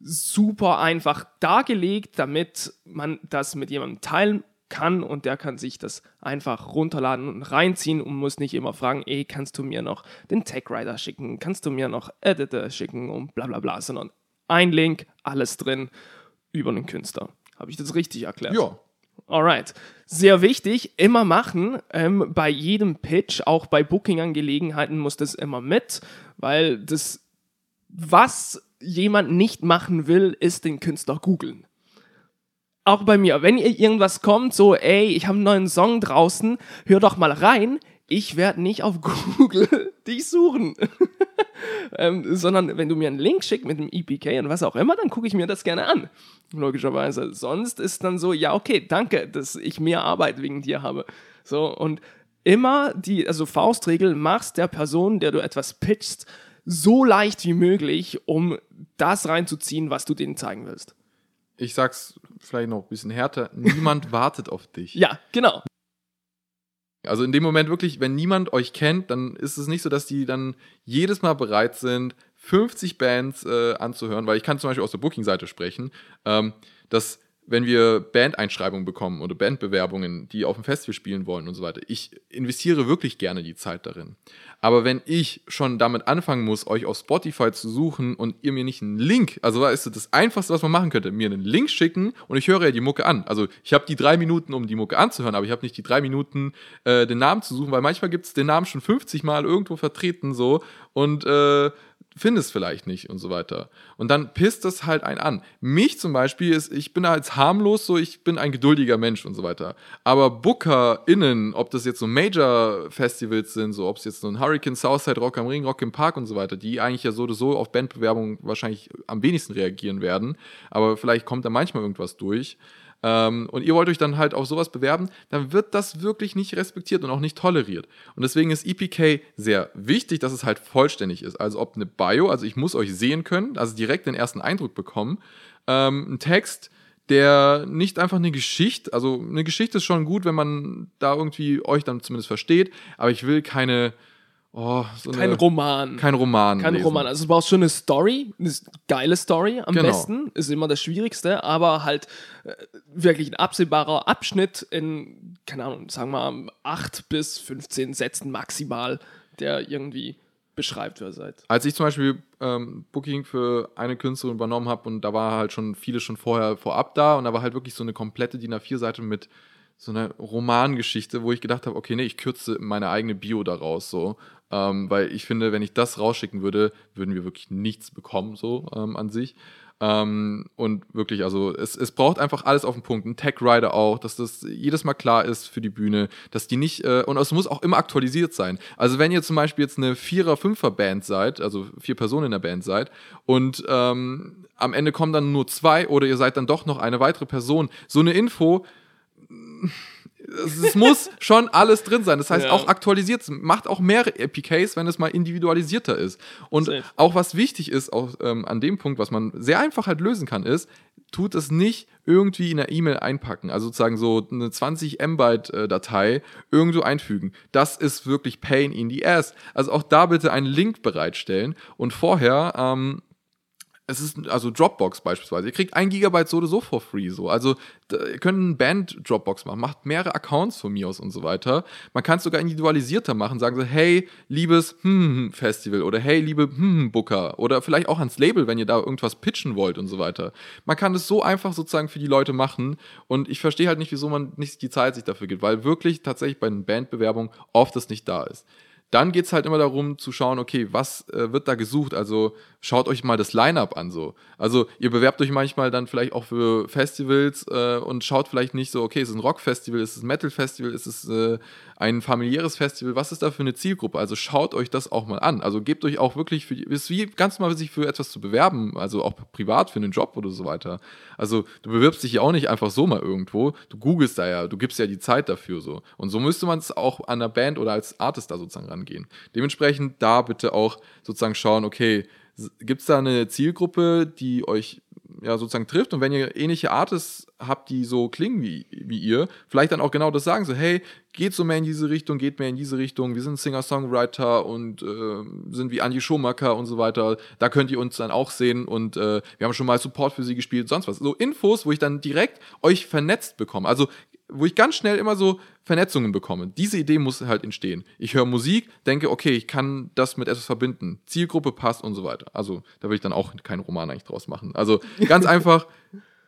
super einfach dargelegt, damit man das mit jemandem teilen kann und der kann sich das einfach runterladen und reinziehen und muss nicht immer fragen, ey, kannst du mir noch den Tag-Writer schicken, kannst du mir noch Editor schicken und bla bla bla, sondern ein Link, alles drin über den Künstler. Habe ich das richtig erklärt? Ja. Alright. Sehr wichtig, immer machen. Ähm, bei jedem Pitch, auch bei Booking-Angelegenheiten muss das immer mit, weil das, was jemand nicht machen will, ist den Künstler googeln. Auch bei mir, wenn ihr irgendwas kommt, so, ey, ich habe einen neuen Song draußen, hör doch mal rein. Ich werde nicht auf Google dich suchen. ähm, sondern wenn du mir einen Link schickst mit dem EPK und was auch immer, dann gucke ich mir das gerne an. Logischerweise. Sonst ist dann so, ja, okay, danke, dass ich mehr Arbeit wegen dir habe. So, und immer die, also Faustregel, machst der Person, der du etwas pitchst, so leicht wie möglich, um das reinzuziehen, was du denen zeigen willst. Ich sag's vielleicht noch ein bisschen härter, niemand wartet auf dich. Ja, genau. Also in dem Moment wirklich, wenn niemand euch kennt, dann ist es nicht so, dass die dann jedes Mal bereit sind, 50 Bands äh, anzuhören, weil ich kann zum Beispiel aus der Booking-Seite sprechen, ähm, dass wenn wir Bandeinschreibungen bekommen oder Bandbewerbungen, die auf dem Festival spielen wollen und so weiter, ich investiere wirklich gerne die Zeit darin. Aber wenn ich schon damit anfangen muss, euch auf Spotify zu suchen und ihr mir nicht einen Link, also ist das Einfachste, was man machen könnte, mir einen Link schicken und ich höre ja die Mucke an. Also ich habe die drei Minuten, um die Mucke anzuhören, aber ich habe nicht die drei Minuten, äh, den Namen zu suchen, weil manchmal gibt es den Namen schon 50 Mal irgendwo vertreten so und äh, findest vielleicht nicht und so weiter. Und dann pisst das halt einen an. Mich zum Beispiel ist, ich bin halt harmlos, so ich bin ein geduldiger Mensch und so weiter. Aber BookerInnen, ob das jetzt so Major-Festivals sind, so ob es jetzt so ein Hurricane Southside Rock am Ring, Rock im Park und so weiter, die eigentlich ja so oder so auf Bandbewerbungen wahrscheinlich am wenigsten reagieren werden. Aber vielleicht kommt da manchmal irgendwas durch ähm, und ihr wollt euch dann halt auf sowas bewerben, dann wird das wirklich nicht respektiert und auch nicht toleriert. Und deswegen ist EPK sehr wichtig, dass es halt vollständig ist. Also ob eine Bio, also ich muss euch sehen können, also direkt den ersten Eindruck bekommen, ähm, ein Text, der nicht einfach eine Geschichte, also eine Geschichte ist schon gut, wenn man da irgendwie euch dann zumindest versteht, aber ich will keine Oh, so kein eine, Roman. Kein Roman. Kein lesen. Roman. Also du brauchst schon eine Story, eine geile Story am genau. besten, ist immer das Schwierigste, aber halt äh, wirklich ein absehbarer Abschnitt in, keine Ahnung, sagen wir mal, 8 bis 15 Sätzen maximal, der irgendwie beschreibt, wer seid. Als ich zum Beispiel ähm, Booking für eine Künstlerin übernommen habe und da war halt schon viele schon vorher vorab da und da war halt wirklich so eine komplette DIN A4-Seite mit so einer Romangeschichte, wo ich gedacht habe, okay, nee, ich kürze meine eigene Bio daraus so ähm, weil ich finde, wenn ich das rausschicken würde, würden wir wirklich nichts bekommen, so ähm, an sich. Ähm, und wirklich, also es, es braucht einfach alles auf den Punkt. Ein Tech Rider auch, dass das jedes Mal klar ist für die Bühne, dass die nicht, äh, und es muss auch immer aktualisiert sein. Also wenn ihr zum Beispiel jetzt eine Vierer-, Fünfer-Band seid, also vier Personen in der Band seid, und ähm, am Ende kommen dann nur zwei oder ihr seid dann doch noch eine weitere Person, so eine Info es muss schon alles drin sein. Das heißt, ja. auch aktualisiert, macht auch mehr APKs, wenn es mal individualisierter ist. Und Safe. auch was wichtig ist, auch ähm, an dem Punkt, was man sehr einfach halt lösen kann, ist, tut es nicht irgendwie in der E-Mail einpacken, also sozusagen so eine 20 MB-Datei äh, irgendwo einfügen. Das ist wirklich Pain in the Ass. Also auch da bitte einen Link bereitstellen und vorher ähm, es ist also Dropbox beispielsweise. Ihr kriegt ein Gigabyte so oder so for free. So. Also ihr könnt einen Band-Dropbox machen, macht mehrere Accounts von mir aus und so weiter. Man kann es sogar individualisierter machen, sagen so, hey, liebes hm, hm, Festival oder hey, liebe hm, Booker oder vielleicht auch ans Label, wenn ihr da irgendwas pitchen wollt und so weiter. Man kann das so einfach sozusagen für die Leute machen und ich verstehe halt nicht, wieso man nicht die Zeit sich dafür gibt, weil wirklich tatsächlich bei den Bandbewerbungen oft das nicht da ist. Dann geht es halt immer darum zu schauen, okay, was äh, wird da gesucht? Also schaut euch mal das Line-up an so. Also ihr bewerbt euch manchmal dann vielleicht auch für Festivals äh, und schaut vielleicht nicht so, okay, ist es ein Rock-Festival, ist es ein Metal-Festival, ist es äh, ein familiäres Festival, was ist da für eine Zielgruppe? Also schaut euch das auch mal an. Also gebt euch auch wirklich für, ist wie ganz normal sich für etwas zu bewerben, also auch privat für einen Job oder so weiter. Also du bewirbst dich ja auch nicht einfach so mal irgendwo, du googelst da ja, du gibst ja die Zeit dafür so. Und so müsste man es auch an der Band oder als Artist da sozusagen rangehen. Dementsprechend da bitte auch sozusagen schauen, okay, gibt es da eine Zielgruppe, die euch ja sozusagen trifft und wenn ihr ähnliche Artists habt, die so klingen wie, wie ihr, vielleicht dann auch genau das sagen, so hey, geht so mehr in diese Richtung, geht mehr in diese Richtung, wir sind Singer-Songwriter und äh, sind wie Andy Schumacher und so weiter, da könnt ihr uns dann auch sehen und äh, wir haben schon mal Support für sie gespielt, sonst was. So Infos, wo ich dann direkt euch vernetzt bekomme. Also wo ich ganz schnell immer so Vernetzungen bekomme. Diese Idee muss halt entstehen. Ich höre Musik, denke, okay, ich kann das mit etwas verbinden. Zielgruppe passt und so weiter. Also da will ich dann auch keinen Roman eigentlich draus machen. Also ganz einfach,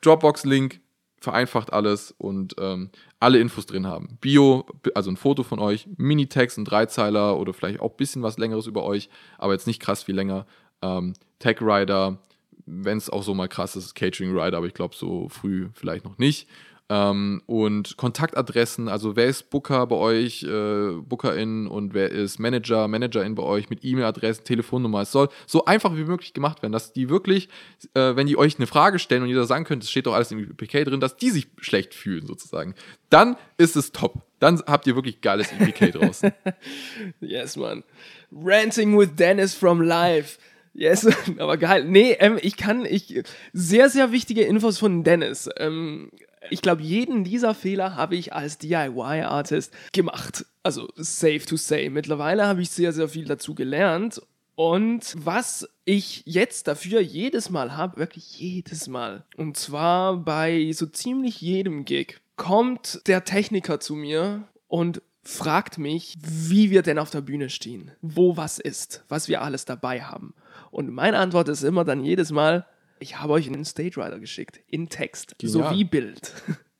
Dropbox-Link, vereinfacht alles und ähm, alle Infos drin haben. Bio, also ein Foto von euch, Minitext, ein Dreizeiler oder vielleicht auch ein bisschen was längeres über euch, aber jetzt nicht krass viel länger. Ähm, Tech Rider, wenn es auch so mal krass ist, Catering Rider, aber ich glaube so früh vielleicht noch nicht. Ähm, und Kontaktadressen, also wer ist Booker bei euch, äh, Bookerin und wer ist Manager, Managerin bei euch mit E-Mail-Adressen, Telefonnummer. Es soll so einfach wie möglich gemacht werden, dass die wirklich, äh, wenn die euch eine Frage stellen und da sagen könnt, es steht doch alles im EPK drin, dass die sich schlecht fühlen sozusagen. Dann ist es top. Dann habt ihr wirklich geiles EPK draußen. yes, man. Ranting with Dennis from Live. Yes, aber geil. Nee, ähm, ich kann, ich, sehr, sehr wichtige Infos von Dennis. Ähm, ich glaube, jeden dieser Fehler habe ich als DIY-Artist gemacht. Also, safe to say. Mittlerweile habe ich sehr, sehr viel dazu gelernt. Und was ich jetzt dafür jedes Mal habe, wirklich jedes Mal, und zwar bei so ziemlich jedem Gig, kommt der Techniker zu mir und fragt mich, wie wir denn auf der Bühne stehen, wo was ist, was wir alles dabei haben. Und meine Antwort ist immer dann jedes Mal, ich habe euch einen Stage Rider geschickt, in Text, Genial. sowie Bild.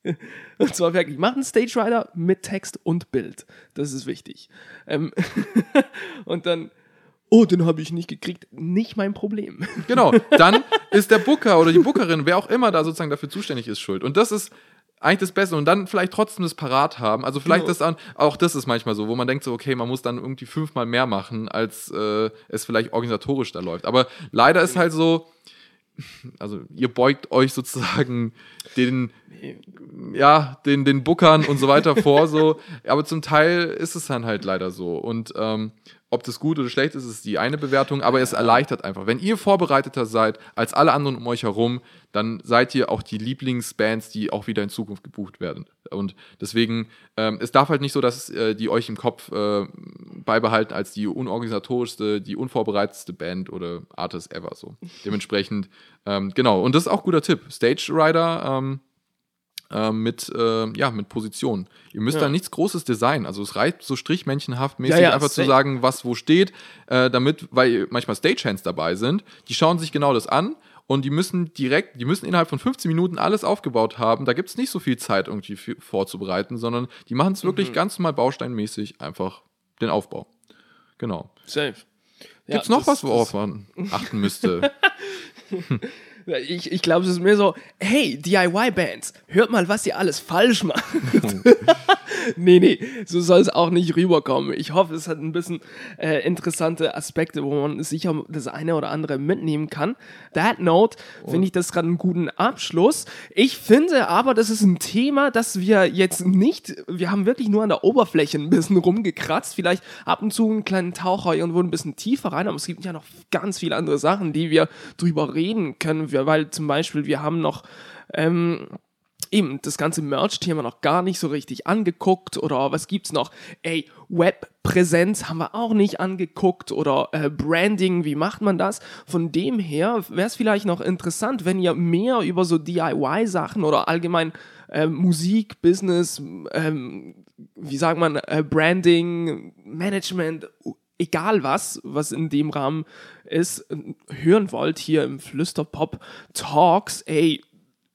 Und zwar wirklich, mach einen Stage Rider mit Text und Bild. Das ist wichtig. Ähm und dann, oh, den habe ich nicht gekriegt. Nicht mein Problem. Genau, dann ist der Booker oder die Bookerin, wer auch immer da sozusagen dafür zuständig ist, schuld. Und das ist eigentlich das Beste. Und dann vielleicht trotzdem das parat haben. Also vielleicht Genau. das an, auch das ist manchmal so, wo man denkt so, okay, man muss dann irgendwie fünfmal mehr machen, als äh, es vielleicht organisatorisch da läuft. Aber leider ist halt so, also ihr beugt euch sozusagen den, ja, den, den Bookern und so weiter vor, so. Aber zum Teil ist es dann halt leider so. Und ähm, ob das gut oder schlecht ist, ist die eine Bewertung, aber es erleichtert einfach. Wenn ihr vorbereiteter seid als alle anderen um euch herum, dann seid ihr auch die Lieblingsbands, die auch wieder in Zukunft gebucht werden. Und deswegen, ähm, es darf halt nicht so, dass äh, die euch im Kopf äh, beibehalten als die unorganisatorischste, die unvorbereitetste Band oder Artist ever so. Dementsprechend, ähm, genau. Und das ist auch ein guter Tipp. Stage Rider, ähm, äh, mit, äh, ja, mit Position. Ihr müsst Ja. da nichts Großes designen. Also es reicht so strichmännchenhaft mäßig Ja, ja, einfach zu sagen, was wo steht, äh, damit, weil manchmal Stagehands dabei sind, die schauen sich genau das an und die müssen direkt, die müssen innerhalb von 15 Minuten alles aufgebaut haben. Da gibt es nicht so viel Zeit irgendwie vorzubereiten, sondern die machen es wirklich Mhm. ganz normal bausteinmäßig einfach den Aufbau. Genau. Safe. Gibt's noch was, worauf man achten müsste? Ich, ich glaube, es ist mehr so, hey, DIY-Bands, hört mal, was ihr alles falsch macht. nee, nee, so soll es auch nicht rüberkommen. Ich hoffe, es hat ein bisschen äh, interessante Aspekte, wo man sicher das eine oder andere mitnehmen kann. That note finde ich das gerade einen guten Abschluss. Ich finde aber, das ist ein Thema, das wir jetzt nicht, wir haben wirklich nur an der Oberfläche ein bisschen rumgekratzt, vielleicht ab und zu einen kleinen Taucher irgendwo ein bisschen tiefer rein, aber es gibt ja noch ganz viele andere Sachen, die wir drüber reden können, weil zum Beispiel wir haben noch ähm, eben das ganze Merch-Thema noch gar nicht so richtig angeguckt oder was gibt's noch? Ey, Webpräsenz haben wir auch nicht angeguckt oder äh, Branding, wie macht man das? Von dem her wäre es vielleicht noch interessant, wenn ihr mehr über so DIY-Sachen oder allgemein äh, Musik, Business, ähm, wie sagt man, äh, Branding, Management, egal was, was in dem Rahmen ist, hören wollt hier im Flüsterpop Talks, ey,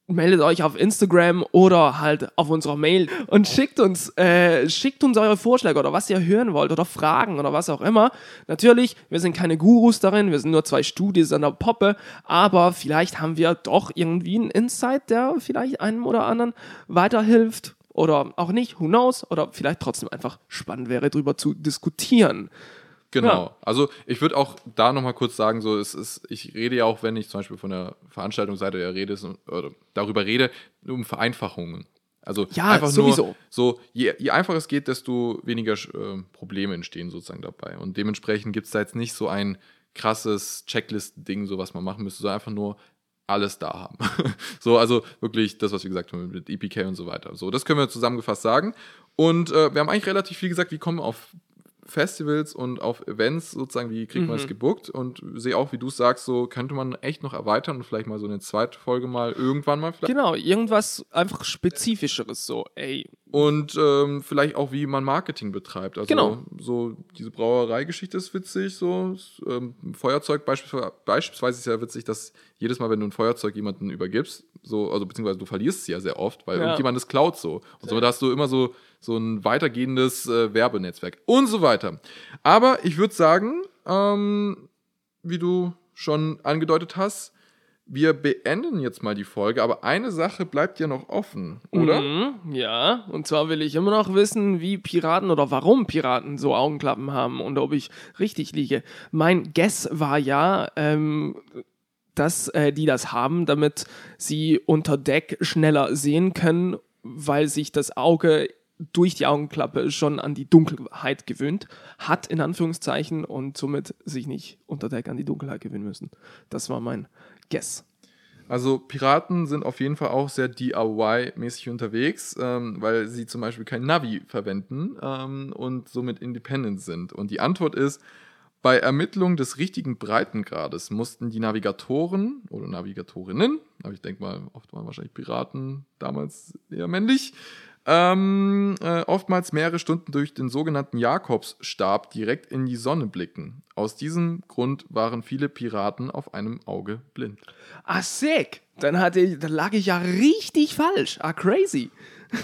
meldet euch auf Instagram oder halt auf unserer Mail und schickt uns, äh, schickt uns eure Vorschläge oder was ihr hören wollt oder Fragen oder was auch immer. Natürlich, wir sind keine Gurus darin, wir sind nur zwei Studis an der Poppe, aber vielleicht haben wir doch irgendwie einen Insight, der vielleicht einem oder anderen weiterhilft oder auch nicht, who knows, oder vielleicht trotzdem einfach spannend wäre, drüber zu diskutieren. Genau. Ja. Also ich würde auch da nochmal kurz sagen, so es ist, ich rede ja auch, wenn ich zum Beispiel von der Veranstaltungsseite ja rede, oder darüber rede, um Vereinfachungen. Also Ja, einfach sowieso. nur so, je, je einfacher es geht, desto weniger äh, Probleme entstehen sozusagen dabei. Und dementsprechend gibt es da jetzt nicht so ein krasses Checklist-Ding, so was man machen müsste, sondern einfach nur alles da haben. so, also wirklich das, was wir gesagt haben mit EPK und so weiter. So, das können wir zusammengefasst sagen. Und äh, wir haben eigentlich relativ viel gesagt, wie kommen wir auf Festivals und auf Events sozusagen, wie kriegt man es gebuckt und sehe auch, wie du es sagst, so könnte man echt noch erweitern und vielleicht mal so eine zweite Folge mal irgendwann mal vielleicht. Genau, irgendwas einfach Spezifischeres so, ey. Und ähm, vielleicht auch, wie man Marketing betreibt. Also Genau. so diese Brauereigeschichte ist witzig, so ähm, Feuerzeug beispielsweise, beispielsweise ist ja witzig, dass jedes Mal, wenn du ein Feuerzeug jemanden übergibst, so, also beziehungsweise du verlierst es ja sehr oft, weil Ja. irgendjemand es klaut so. Und somit hast du immer so, so ein weitergehendes äh, Werbenetzwerk und so weiter. Aber ich würde sagen, ähm, wie du schon angedeutet hast, wir beenden jetzt mal die Folge, aber eine Sache bleibt ja noch offen, oder? Mhm, ja, und zwar will ich immer noch wissen, wie Piraten oder warum Piraten so Augenklappen haben und ob ich richtig liege. Mein Guess war ja, ähm, dass äh, die das haben, damit sie unter Deck schneller sehen können, weil sich das Auge durch die Augenklappe schon an die Dunkelheit gewöhnt hat, in Anführungszeichen, und somit sich nicht unter Deck an die Dunkelheit gewöhnen müssen. Das war mein Guess. Also Piraten sind auf jeden Fall auch sehr DIY-mäßig unterwegs, ähm, weil sie zum Beispiel kein Navi verwenden ähm, und somit independent sind. Und die Antwort ist, bei Ermittlung des richtigen Breitengrades mussten die Navigatoren oder Navigatorinnen, aber ich denke mal, oft waren wahrscheinlich Piraten damals eher männlich, ähm, äh, oftmals mehrere Stunden durch den sogenannten Jakobsstab direkt in die Sonne blicken. Aus diesem Grund waren viele Piraten auf einem Auge blind. Ah, sick! Dann, hatte, ich- dann lag ich ja richtig falsch. Ah, crazy.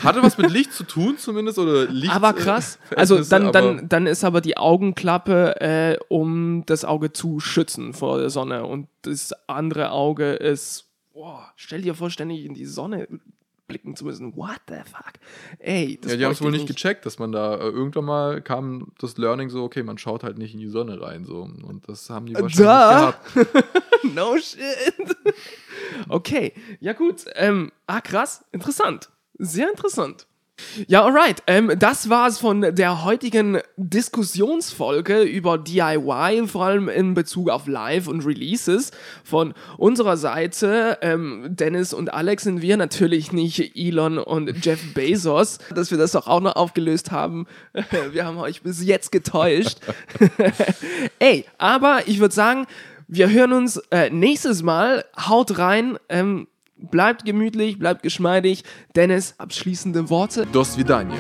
Hatte was mit Licht zu tun zumindest oder Licht? Aber krass. äh, Also dann, dann, dann ist aber die Augenklappe, äh, um das Auge zu schützen vor der Sonne. Und das andere Auge ist, boah, stell dir vor, ständig in die Sonne blicken zu müssen. What the fuck? Ey, das Ja, die haben es wohl ich nicht gecheckt, dass man da äh, irgendwann mal kam das Learning so, okay, man schaut halt nicht in die Sonne rein so und das haben die wahrscheinlich Da. gehabt. No shit. Okay, ja gut. Ähm, ah, krass. Interessant. Sehr interessant. Ja, alright. Ähm, das war's von der heutigen Diskussionsfolge über DIY, vor allem in Bezug auf Live und Releases. Von unserer Seite, ähm, Dennis und Alex, sind wir natürlich nicht Elon und Jeff Bezos, dass wir das doch auch noch aufgelöst haben. Wir haben euch bis jetzt getäuscht. Ey, aber ich würde sagen, wir hören uns äh, nächstes Mal. Haut rein. Ähm, bleibt gemütlich, bleibt geschmeidig. Dennis, abschließende Worte. До свидания.